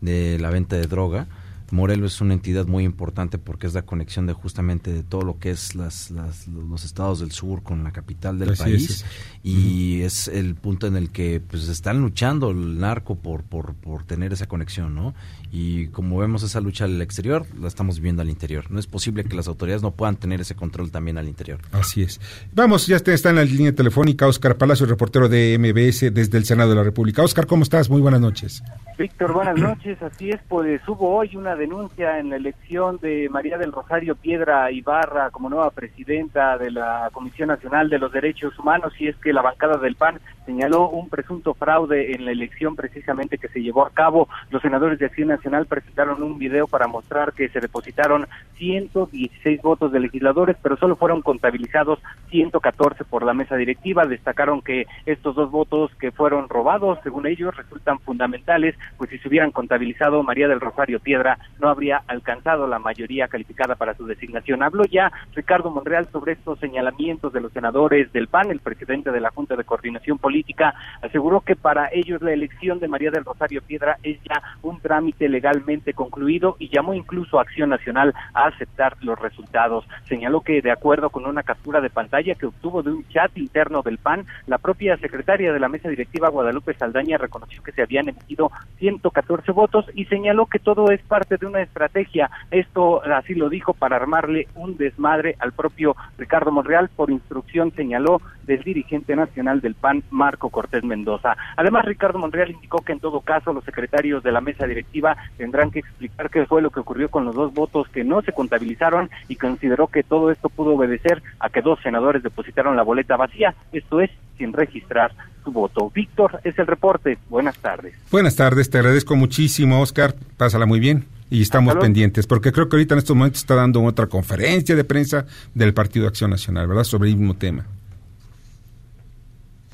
de la venta de droga, Morelos es una entidad muy importante porque es la conexión de justamente de todo lo que es las, los estados del sur con la capital del país y es el punto en el que pues están luchando el narco por, por, por tener esa conexión, ¿no? Y como vemos esa lucha al exterior, la estamos viviendo al interior. No es posible que las autoridades no puedan tener ese control también al interior. Así es. Vamos, ya está en la línea telefónica Oscar Palacio, reportero de MBS desde el Senado de la República. Oscar, ¿cómo estás? Muy buenas noches. Víctor, buenas noches. Así es, pues hubo hoy una denuncia en la elección de María del Rosario Piedra Ibarra como nueva presidenta de la Comisión Nacional de los Derechos Humanos y es que la bancada del PAN señaló un presunto fraude en la elección precisamente que se llevó a cabo. Los senadores de Acción Nacional presentaron un video para mostrar que se depositaron 116 votos de legisladores, pero solo fueron contabilizados 114 por la mesa directiva. Destacaron que estos dos votos que fueron robados, según ellos, resultan fundamentales, pues si se hubieran contabilizado María del Rosario Piedra, no habría alcanzado la mayoría calificada para su designación. Habló ya Ricardo Monreal sobre estos señalamientos de los senadores del PAN, el presidente de la Junta de Coordinación Política aseguró que para ellos la elección de María del Rosario Piedra es ya un trámite legalmente concluido y llamó incluso a Acción Nacional a aceptar los resultados. Señaló que de acuerdo con una captura de pantalla que obtuvo de un chat interno del PAN, la propia secretaria de la mesa directiva Guadalupe Saldaña reconoció que se habían emitido 114 votos y señaló que todo es parte de una estrategia. Esto así lo dijo para armarle un desmadre al propio Ricardo Monreal por instrucción señaló del dirigente nacional del PAN, Marco Cortés Mendoza. Además, Ricardo Monreal indicó que en todo caso los secretarios de la mesa directiva tendrán que explicar qué fue lo que ocurrió con los dos votos que no se contabilizaron y consideró que todo esto pudo obedecer a que dos senadores depositaron la boleta vacía, esto es, sin registrar su voto. Víctor, es el reporte. Buenas tardes. Buenas tardes, te agradezco muchísimo, Oscar. Pásala muy bien y estamos pendientes, porque creo que ahorita en estos momentos está dando otra conferencia de prensa del Partido Acción Nacional, ¿verdad? Sobre el mismo tema.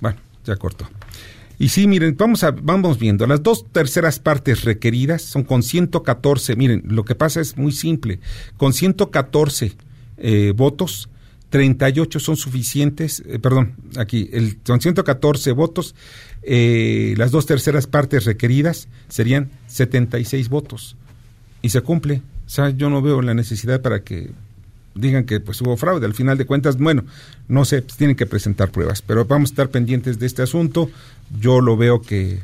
Bueno, ya cortó. Y sí, miren, vamos, a, vamos viendo. Las dos terceras partes requeridas son con 114. Miren, lo que pasa es muy simple. Con 114 eh, votos, 38 son suficientes. Eh, perdón, aquí, el, son 114 votos. Eh, las dos terceras partes requeridas serían 76 votos. Y se cumple. O sea, yo no veo la necesidad para que digan que pues hubo fraude. Al final de cuentas, bueno, no sé, pues, tienen que presentar pruebas, pero vamos a estar pendientes de este asunto. Yo lo veo que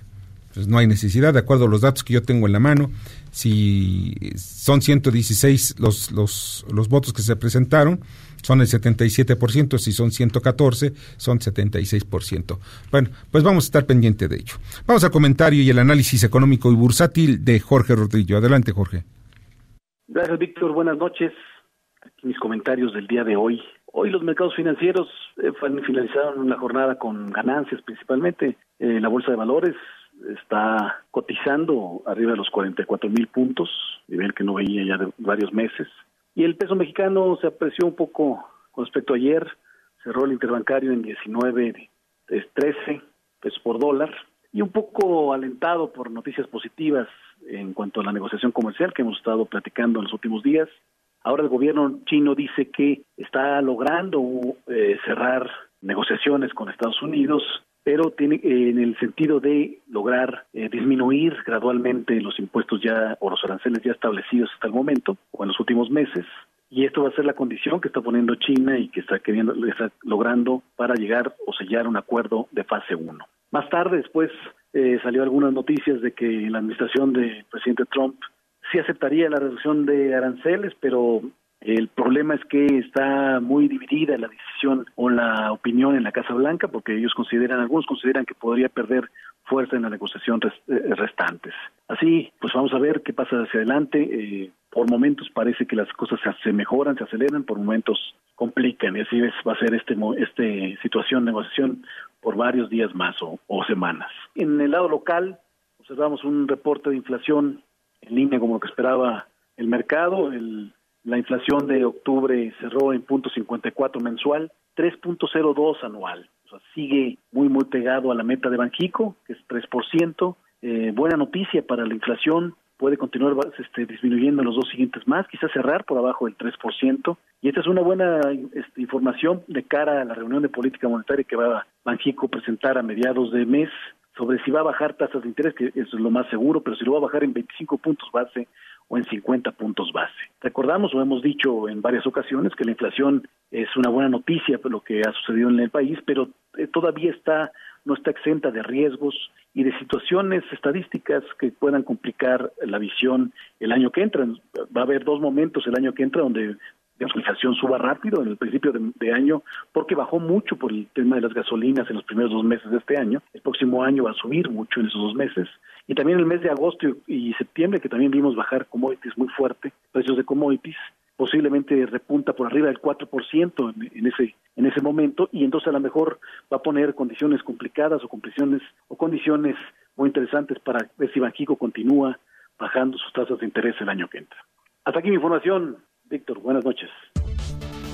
pues, no hay necesidad, de acuerdo a los datos que yo tengo en la mano. Si son 116 los, los, los votos que se presentaron, son el 77%, si son 114, son 76%. Bueno, pues vamos a estar pendiente de ello. Vamos al comentario y el análisis económico y bursátil de Jorge Rodrillo. Adelante, Jorge. Gracias, Víctor. Buenas noches mis comentarios del día de hoy. Hoy los mercados financieros eh, finalizaron una jornada con ganancias principalmente. Eh, la bolsa de valores está cotizando arriba de los 44 mil puntos, nivel que no veía ya de varios meses. Y el peso mexicano se apreció un poco con respecto a ayer, cerró el interbancario en 19, 13 pesos por dólar. Y un poco alentado por noticias positivas en cuanto a la negociación comercial que hemos estado platicando en los últimos días. Ahora el gobierno chino dice que está logrando eh, cerrar negociaciones con Estados Unidos, pero tiene eh, en el sentido de lograr eh, disminuir gradualmente los impuestos ya o los aranceles ya establecidos hasta el momento o en los últimos meses. Y esto va a ser la condición que está poniendo China y que está queriendo, está logrando para llegar o sellar un acuerdo de fase 1. Más tarde, después, eh, salió algunas noticias de que la administración del presidente Trump sí aceptaría la reducción de aranceles, pero el problema es que está muy dividida la decisión o la opinión en la Casa Blanca, porque ellos consideran, algunos consideran que podría perder fuerza en la negociación eh, restantes. Así, pues vamos a ver qué pasa hacia adelante. Eh, por momentos parece que las cosas se mejoran, se aceleran, por momentos complican y así va a ser este este situación negociación por varios días más o, semanas. En el lado local observamos un reporte de inflación en línea como lo que esperaba el mercado. El, la inflación de octubre cerró en punto 54 mensual, 3.02 anual. O sea, sigue muy muy pegado a la meta de Banjico, que es 3%. Eh, buena noticia para la inflación, puede continuar este, disminuyendo en los dos siguientes más, quizás cerrar por abajo del 3%. Y esta es una buena este, información de cara a la reunión de política monetaria que va a Banjico presentar a mediados de mes sobre si va a bajar tasas de interés, que eso es lo más seguro, pero si lo va a bajar en 25 puntos base o en 50 puntos base. Recordamos o hemos dicho en varias ocasiones que la inflación es una buena noticia por lo que ha sucedido en el país, pero eh, todavía está no está exenta de riesgos y de situaciones estadísticas que puedan complicar la visión el año que entra. Va a haber dos momentos el año que entra donde la inflación suba rápido en el principio de, año porque bajó mucho por el tema de las gasolinas en los primeros dos meses de este año. El próximo año va a subir mucho en esos dos meses. Y también el mes de agosto y, septiembre, que también vimos bajar commodities muy fuerte, precios de commodities, posiblemente repunta por arriba del 4% en, en, ese en ese momento y entonces a lo mejor va a poner condiciones complicadas o condiciones o condiciones muy interesantes para ver si Banjico continúa bajando sus tasas de interés el año que entra. Hasta aquí mi información, Víctor. Buenas noches.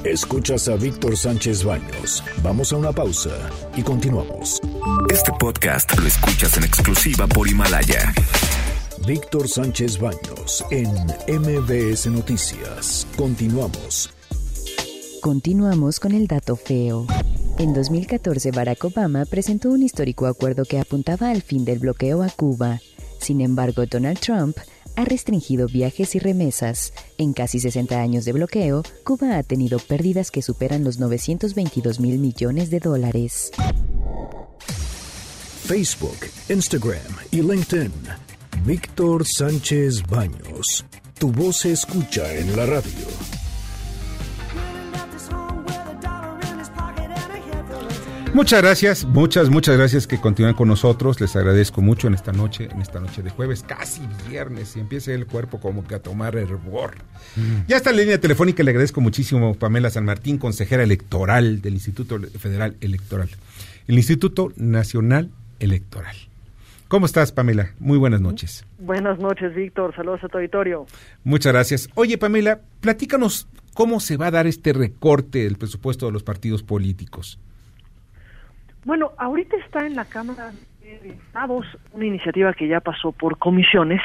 Escuchas a Víctor Sánchez Baños. Vamos a una pausa y continuamos. Este podcast lo escuchas en exclusiva por Himalaya. Víctor Sánchez Baños en MBS Noticias. Continuamos. Continuamos con el dato feo. En 2014, Barack Obama presentó un histórico acuerdo que apuntaba al fin del bloqueo a Cuba. Sin embargo, Donald Trump ha restringido viajes y remesas. En casi 60 años de bloqueo, Cuba ha tenido pérdidas que superan los 922 mil millones de dólares. Facebook, Instagram y LinkedIn Víctor Sánchez Baños. Tu voz se escucha en la radio. Muchas gracias, muchas, muchas gracias que continúan con nosotros. Les agradezco mucho en esta noche, en esta noche de jueves, casi viernes, y empieza el cuerpo como que a tomar hervor. Mm. Ya está en línea telefónica, le agradezco muchísimo Pamela San Martín, consejera electoral del Instituto Federal Electoral, el Instituto Nacional Electoral. ¿Cómo estás, Pamela? Muy buenas noches. Buenas noches, Víctor. Saludos a tu auditorio. Muchas gracias. Oye, Pamela, platícanos cómo se va a dar este recorte del presupuesto de los partidos políticos. Bueno, ahorita está en la Cámara de Estados una iniciativa que ya pasó por comisiones,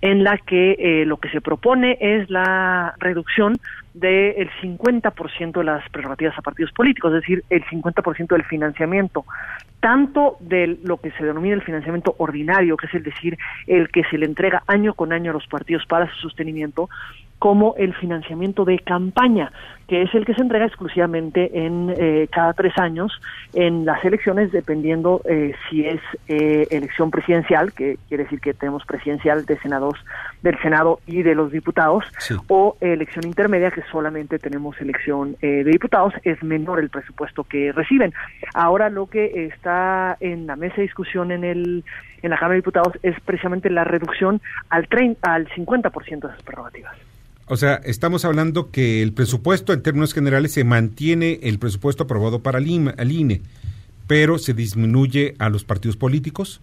en la que eh, lo que se propone es la reducción del 50% de las prerrogativas a partidos políticos, es decir, el 50% del financiamiento, tanto de lo que se denomina el financiamiento ordinario, que es el decir, el que se le entrega año con año a los partidos para su sostenimiento, como el financiamiento de campaña, que es el que se entrega exclusivamente en eh, cada tres años en las elecciones, dependiendo eh, si es eh, elección presidencial, que quiere decir que tenemos presidencial de senadores del Senado y de los diputados, o elección intermedia, que solamente tenemos elección de diputados, es menor el presupuesto que reciben. Ahora lo que está en la mesa de discusión en el en la Cámara de Diputados es precisamente la reducción al 30, al 50% de esas prerrogativas. O sea, estamos hablando que el presupuesto en términos generales se mantiene el presupuesto aprobado para el INE, pero se disminuye a los partidos políticos.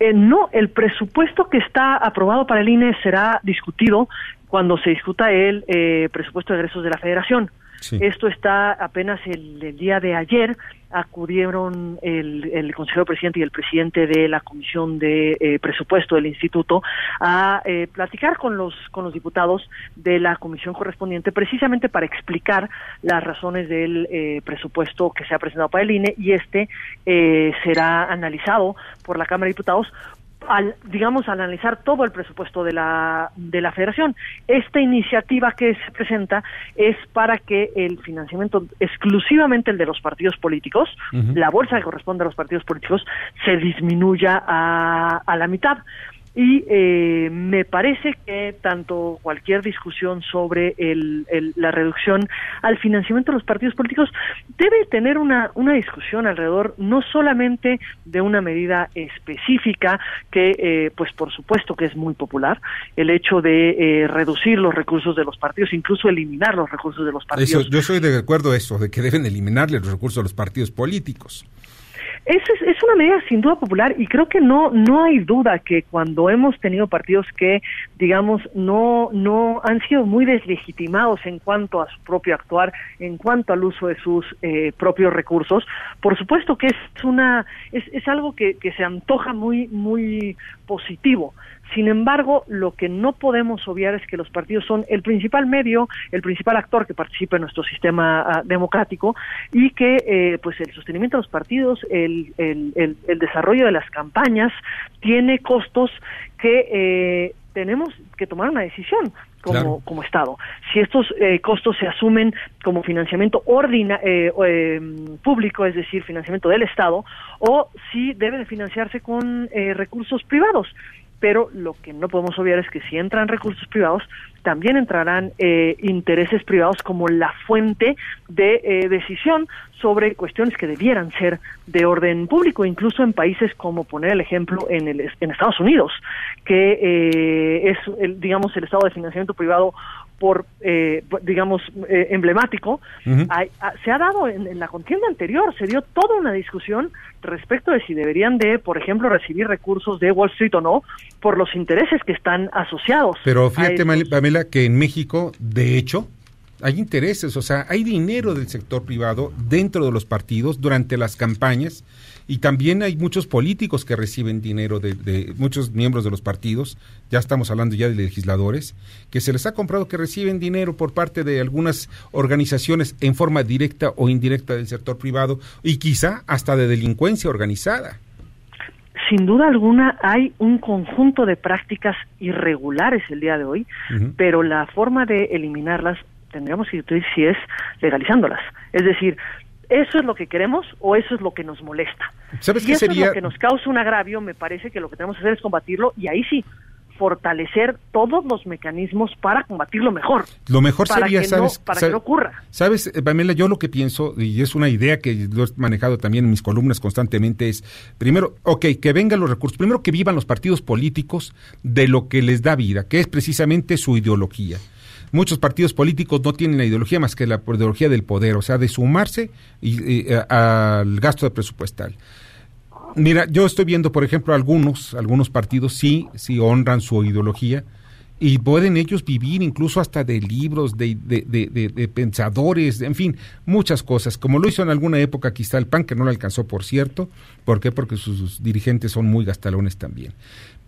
Eh, no, el presupuesto que está aprobado para el INE será discutido cuando se discuta el eh, presupuesto de egresos de la Federación. Esto está apenas el, día de ayer acudieron el, el, consejero presidente y el presidente de la comisión de eh, presupuesto del instituto a eh, platicar con los con los diputados de la comisión correspondiente precisamente para explicar las razones del eh, presupuesto que se ha presentado para el INE y este eh, será analizado por la Cámara de Diputados al, digamos, analizar todo el presupuesto de la, de la federación. Esta iniciativa que se presenta es para que el financiamiento exclusivamente el de los partidos políticos, la bolsa que corresponde a los partidos políticos, se disminuya a, a la mitad y eh, me parece que tanto cualquier discusión sobre el, la reducción al financiamiento de los partidos políticos debe tener una, una discusión alrededor no solamente de una medida específica que eh, pues por supuesto que es muy popular el hecho de eh, reducir los recursos de los partidos incluso eliminar los recursos de los partidos. yo soy de acuerdo a eso de que deben eliminarle los recursos a los partidos políticos es, es, una medida sin duda popular y creo que no no hay duda que cuando hemos tenido partidos que digamos no no han sido muy deslegitimados en cuanto a su propio actuar en cuanto al uso de sus eh, propios recursos por supuesto que es una es, es algo que, que se antoja muy muy positivo sin embargo, lo que no podemos obviar es que los partidos son el principal medio, el principal actor que participa en nuestro sistema ah, democrático y que eh, pues el sostenimiento de los partidos, el, el, el, desarrollo de las campañas tiene costos que eh, tenemos que tomar una decisión como, como Estado. Si estos eh, costos se asumen como financiamiento ordina, eh, em, público, es decir, financiamiento del Estado, o si debe de financiarse con eh, recursos privados pero lo que no podemos obviar es que si entran recursos privados, también entrarán eh, intereses privados como la fuente de eh, decisión sobre cuestiones que debieran ser de orden público, incluso en países como poner el ejemplo en, el, en Estados Unidos, que eh, es, el, digamos, el estado de financiamiento privado por, eh, digamos, eh, emblemático, hay, a, se ha dado en, en, la contienda anterior, se dio toda una discusión respecto de si deberían de, por ejemplo, recibir recursos de Wall Street o no, por los intereses que están asociados. Pero fíjate, Pamela, que en México, de hecho, hay intereses, o sea, hay dinero del sector privado dentro de los partidos durante las campañas y también hay muchos políticos que reciben dinero de, muchos miembros de los partidos, ya estamos hablando ya de legisladores, que se les ha comprado que reciben dinero por parte de algunas organizaciones en forma directa o indirecta del sector privado y quizá hasta de delincuencia organizada sin duda alguna hay un conjunto de prácticas irregulares el día de hoy, uh -huh. pero la forma de eliminarlas tendríamos que decir si es legalizándolas. Es decir, ¿eso es lo que queremos o eso es lo que nos molesta? ¿Sabes si qué eso sería? es lo que nos causa un agravio, me parece que lo que tenemos que hacer es combatirlo y ahí sí fortalecer todos los mecanismos para combatirlo mejor. Lo mejor para sería, que ¿sabes? No, para que no ocurra. Sabes, eh, Pamela, yo lo que pienso, y es una idea que lo he manejado también en mis columnas constantemente, es, primero, ok, que vengan los recursos, primero que vivan los partidos políticos de lo que les da vida, que es precisamente su ideología muchos partidos políticos no tienen la ideología más que la ideología del poder, o sea, de sumarse y, y, al gasto presupuestal. Mira, yo estoy viendo, por ejemplo, algunos, algunos partidos sí, sí honran su ideología y pueden ellos vivir incluso hasta de libros, de, de, de, de, pensadores, en fin, muchas cosas, como lo hizo en alguna época quizá el PAN, que no lo alcanzó, por cierto, ¿por qué? Porque sus dirigentes son muy gastalones también.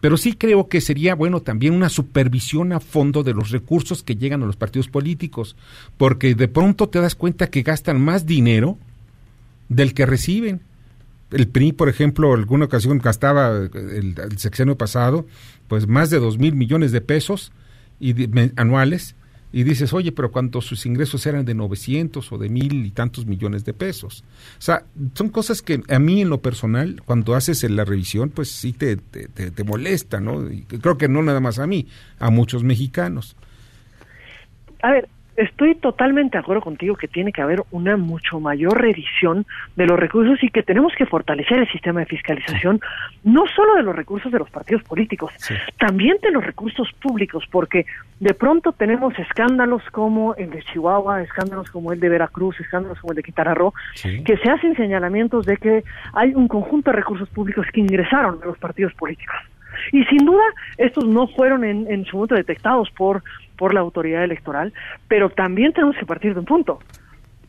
Pero sí creo que sería bueno también una supervisión a fondo de los recursos que llegan a los partidos políticos, porque de pronto te das cuenta que gastan más dinero del que reciben. El PRI, por ejemplo, alguna ocasión gastaba el, el sexenio pasado, pues más de dos mil millones de pesos anuales, y dices, oye, pero cuántos sus ingresos eran de 900 o de mil y tantos millones de pesos. O sea, son cosas que a mí en lo personal, cuando haces la revisión, pues sí te, te, te, te molesta, ¿no? Y creo que no nada más a mí, a muchos mexicanos. A ver, estoy totalmente de acuerdo contigo que tiene que haber una mucho mayor revisión de los recursos y que tenemos que fortalecer el sistema de fiscalización, no solo de los recursos de los partidos políticos, sí. también de los recursos públicos, porque de pronto tenemos escándalos como el de Chihuahua, escándalos como el de Veracruz, escándalos como el de Quintana Roo, sí. que se hacen señalamientos de que hay un conjunto de recursos públicos que ingresaron a los partidos políticos. Y sin duda, estos no fueron en, en su momento detectados por por la autoridad electoral, pero también tenemos que partir de un punto.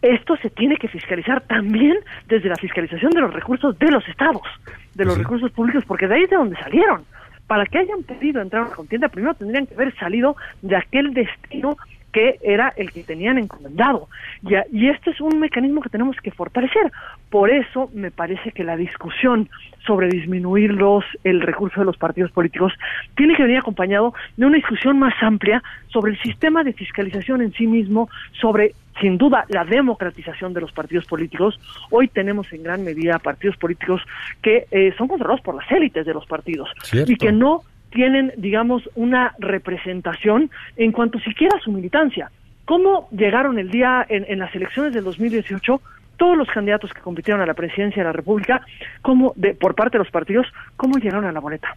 Esto se tiene que fiscalizar también desde la fiscalización de los recursos de los estados, de los recursos públicos, porque de ahí es de donde salieron. Para que hayan podido entrar a una contienda, primero tendrían que haber salido de aquel destino que era el que tenían encomendado. Y, y este es un mecanismo que tenemos que fortalecer. Por eso me parece que la discusión sobre disminuir los, el recurso de los partidos políticos tiene que venir acompañado de una discusión más amplia sobre el sistema de fiscalización en sí mismo, sobre, sin duda, la democratización de los partidos políticos. Hoy tenemos en gran medida partidos políticos que eh, son controlados por las élites de los partidos Cierto. y que no tienen, digamos, una representación en cuanto siquiera a su militancia. ¿Cómo llegaron el día en, en las elecciones del 2018 todos los candidatos que compitieron a la presidencia de la República, cómo de, por parte de los partidos, cómo llegaron a la boleta?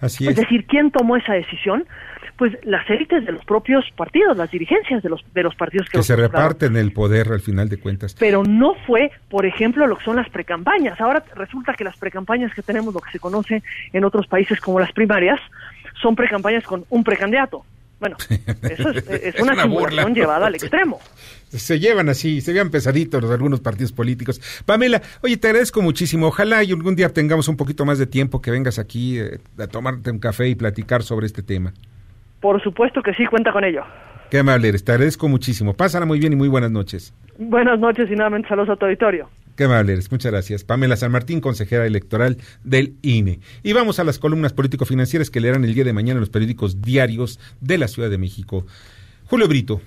Así Es es. decir, ¿quién tomó esa decisión? Pues las élites de los propios partidos, las dirigencias de los, de los partidos que, Que los se reparten el poder al final de cuentas. Pero no fue, por ejemplo, lo que son las precampañas. Ahora resulta que las precampañas que tenemos, lo que se conoce en otros países como las primarias, son precampañas con un precandidato. Bueno, eso es, es Es una, una burla. llevada al extremo. Se llevan así, se vean pesaditos los algunos partidos políticos. Pamela, oye, te agradezco muchísimo. Ojalá y algún día tengamos un poquito más de tiempo que vengas aquí eh, a tomarte un café y platicar sobre este tema. Por supuesto que sí, cuenta con ello. Qué amable eres, te agradezco muchísimo. Pásala muy bien y muy buenas noches. Buenas noches y nuevamente saludos a tu auditorio. Qué amable eres, muchas gracias. Pamela San Martín, consejera electoral del INE. Y vamos a las columnas político-financieras que leerán el día de mañana en los periódicos diarios de la Ciudad de México. Julio Brito.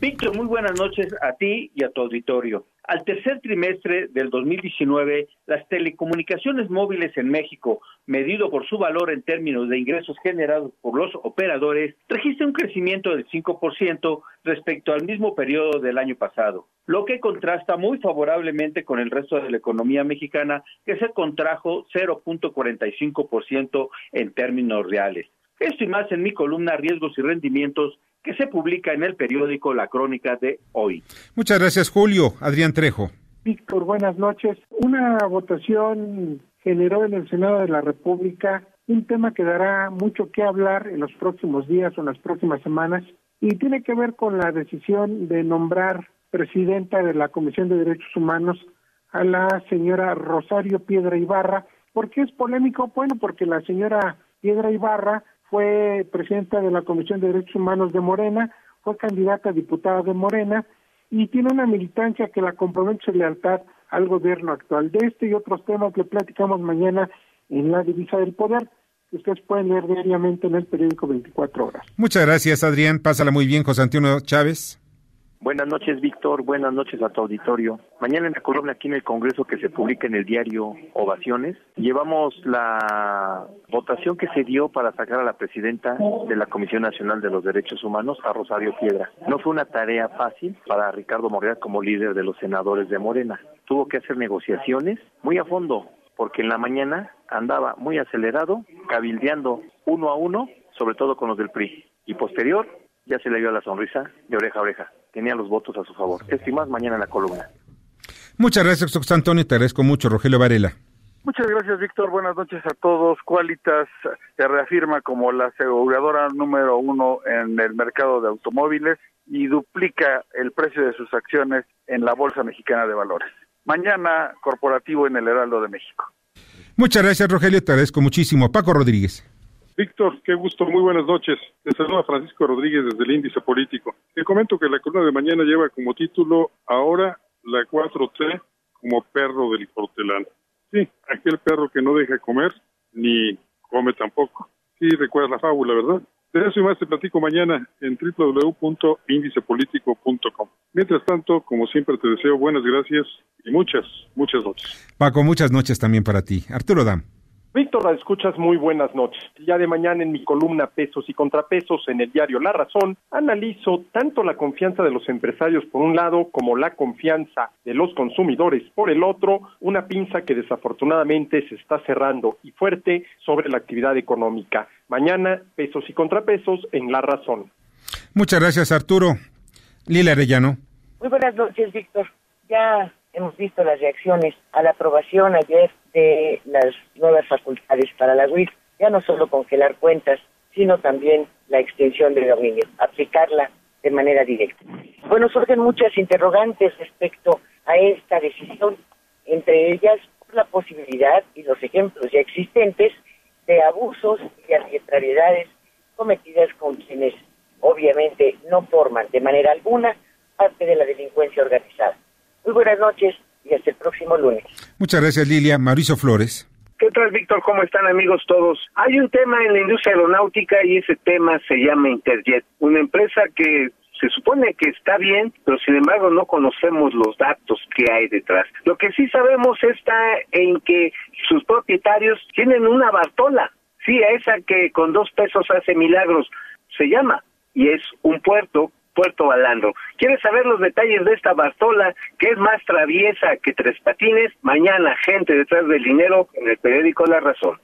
Víctor, muy buenas noches a ti y a tu auditorio. Al tercer trimestre del 2019, las telecomunicaciones móviles en México, medido por su valor en términos de ingresos generados por los operadores, registra un crecimiento del 5% respecto al mismo periodo del año pasado, lo que contrasta muy favorablemente con el resto de la economía mexicana, que se contrajo 0.45% en términos reales. Esto y más en mi columna Riesgos y Rendimientos que se publica en el periódico La Crónica de hoy. Muchas gracias, Julio. Adrián Trejo. Víctor, buenas noches. Una votación generó en el Senado de la República un tema que dará mucho que hablar en los próximos días o en las próximas semanas y tiene que ver con la decisión de nombrar presidenta de la Comisión de Derechos Humanos a la señora Rosario Piedra Ibarra. ¿Por qué es polémico? Bueno, porque la señora Piedra Ibarra fue presidenta de la Comisión de Derechos Humanos de Morena, fue candidata a diputada de Morena y tiene una militancia que la compromete su lealtad al gobierno actual. De este y otros temas le platicamos mañana en la divisa del poder, que ustedes pueden leer diariamente en el periódico 24 horas. Muchas gracias, Adrián. Pásala muy bien, José Antonio Chávez. Buenas noches, Víctor. Buenas noches a tu auditorio. Mañana en la columna aquí en el Congreso que se publica en el diario Ovaciones, llevamos la votación que se dio para sacar a la presidenta de la Comisión Nacional de los Derechos Humanos, a Rosario Piedra. No fue una tarea fácil para Ricardo Morrea como líder de los senadores de Morena. Tuvo que hacer negociaciones muy a fondo, porque en la mañana andaba muy acelerado, cabildeando uno a uno, sobre todo con los del PRI. Y posterior, ya se le dio la sonrisa de oreja a oreja. Tenía los votos a su favor. Esto y más mañana en la columna. Muchas gracias, José Antonio. Te agradezco mucho, Rogelio Varela. Muchas gracias, Víctor. Buenas noches a todos. Qualitas se reafirma como la aseguradora número uno en el mercado de automóviles y duplica el precio de sus acciones en la Bolsa Mexicana de Valores. Mañana, corporativo en el Heraldo de México. Muchas gracias, Rogelio. Te agradezco muchísimo. Paco Rodríguez. Víctor, qué gusto, muy buenas noches. Te saluda Francisco Rodríguez desde el Índice Político. Te comento que la columna de mañana lleva como título Ahora la 4T como perro del hortelano. Sí, aquel perro que no deja comer ni come tampoco. Sí, recuerdas la fábula, ¿verdad? De eso y más te platico mañana en www.indicepolitico.com. Mientras tanto, como siempre, te deseo buenas gracias y muchas, muchas noches. Paco, muchas noches también para ti. Arturo Dam. Víctor, escuchas muy buenas noches. Ya de mañana en mi columna Pesos y Contrapesos en el diario La Razón, analizo tanto la confianza de los empresarios por un lado como la confianza de los consumidores por el otro, una pinza que desafortunadamente se está cerrando y fuerte sobre la actividad económica. Mañana, Pesos y Contrapesos en La Razón. Muchas gracias, Arturo. Lila Arellano. Muy buenas noches, Víctor. Ya hemos visto las reacciones a la aprobación ayer de las nuevas facultades para la UIF, ya no solo congelar cuentas, sino también la extensión del dominio, aplicarla de manera directa. Bueno, surgen muchas interrogantes respecto a esta decisión, entre ellas la posibilidad y los ejemplos ya existentes de abusos y arbitrariedades cometidas con quienes obviamente no forman de manera alguna parte de la delincuencia organizada. Muy buenas noches y hasta el próximo lunes. Muchas gracias, Lilia. Mauricio Flores. ¿Qué tal, Víctor? ¿Cómo están, amigos todos? Hay un tema en la industria aeronáutica y ese tema se llama Interjet, una empresa que se supone que está bien, pero sin embargo no conocemos los datos que hay detrás. Lo que sí sabemos está en que sus propietarios tienen una Bartola, sí, esa que con dos pesos hace milagros, se llama, y es un puerto Puerto Balandro. ¿Quieres saber los detalles de esta Bartola, que es más traviesa que Tres Patines? Mañana, gente detrás del dinero en el periódico La Razón.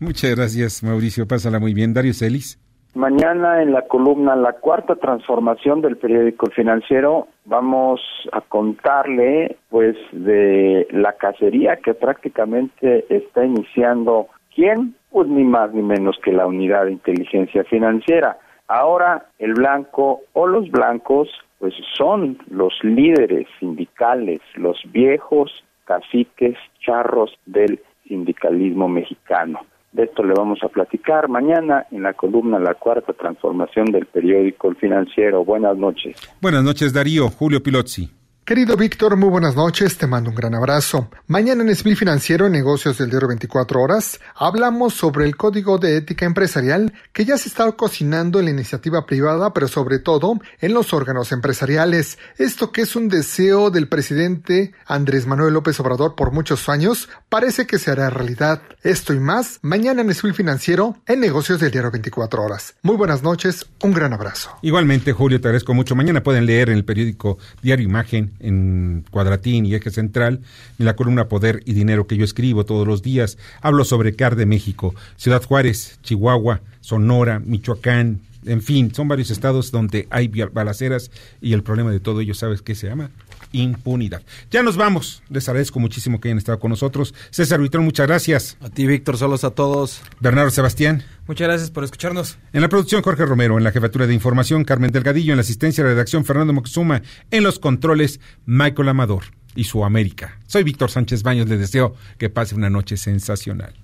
Muchas gracias, Mauricio. Pásala muy bien. Dario Celis. Mañana en la columna La Cuarta Transformación del periódico Financiero vamos a contarle pues de la cacería que prácticamente está iniciando quién, pues ni más ni menos que la unidad de inteligencia financiera. Ahora el blanco o los blancos pues son los líderes sindicales, los viejos caciques charros del sindicalismo mexicano. De esto le vamos a platicar mañana en la columna La Cuarta Transformación del periódico El Financiero. Buenas noches. Buenas noches, Darío. Julio Pilozzi. Querido Víctor, muy buenas noches, te mando un gran abrazo. Mañana en Smil Financiero, en Negocios del Diario 24 Horas, hablamos sobre el Código de Ética Empresarial que ya se está cocinando en la iniciativa privada, pero sobre todo en los órganos empresariales. Esto que es un deseo del presidente Andrés Manuel López Obrador por muchos años, parece que se hará realidad. Esto y más, mañana en Smil Financiero, en Negocios del Diario 24 Horas. Muy buenas noches, un gran abrazo. Igualmente, Julio, te agradezco mucho. Mañana pueden leer en el periódico Diario Imagen en Cuadratín y Eje Central, en la columna Poder y Dinero que yo escribo todos los días. Hablo sobre CAR de México, Ciudad Juárez, Chihuahua, Sonora, Michoacán, en fin, son varios estados donde hay balaceras y el problema de todo ello, ¿sabes qué se llama? Impunidad. Ya nos vamos. Les agradezco muchísimo que hayan estado con nosotros. César Vitrón, muchas gracias. A ti, Víctor, saludos a todos. Bernardo Sebastián. Muchas gracias por escucharnos. En la producción, Jorge Romero. En la jefatura de información, Carmen Delgadillo. En la asistencia de redacción, Fernando Moxuma. En los controles, Michael Amador y su América. Soy Víctor Sánchez Baños. Les deseo que pase una noche sensacional.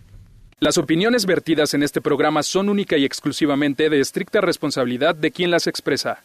Las opiniones vertidas en este programa son única y exclusivamente de estricta responsabilidad de quien las expresa.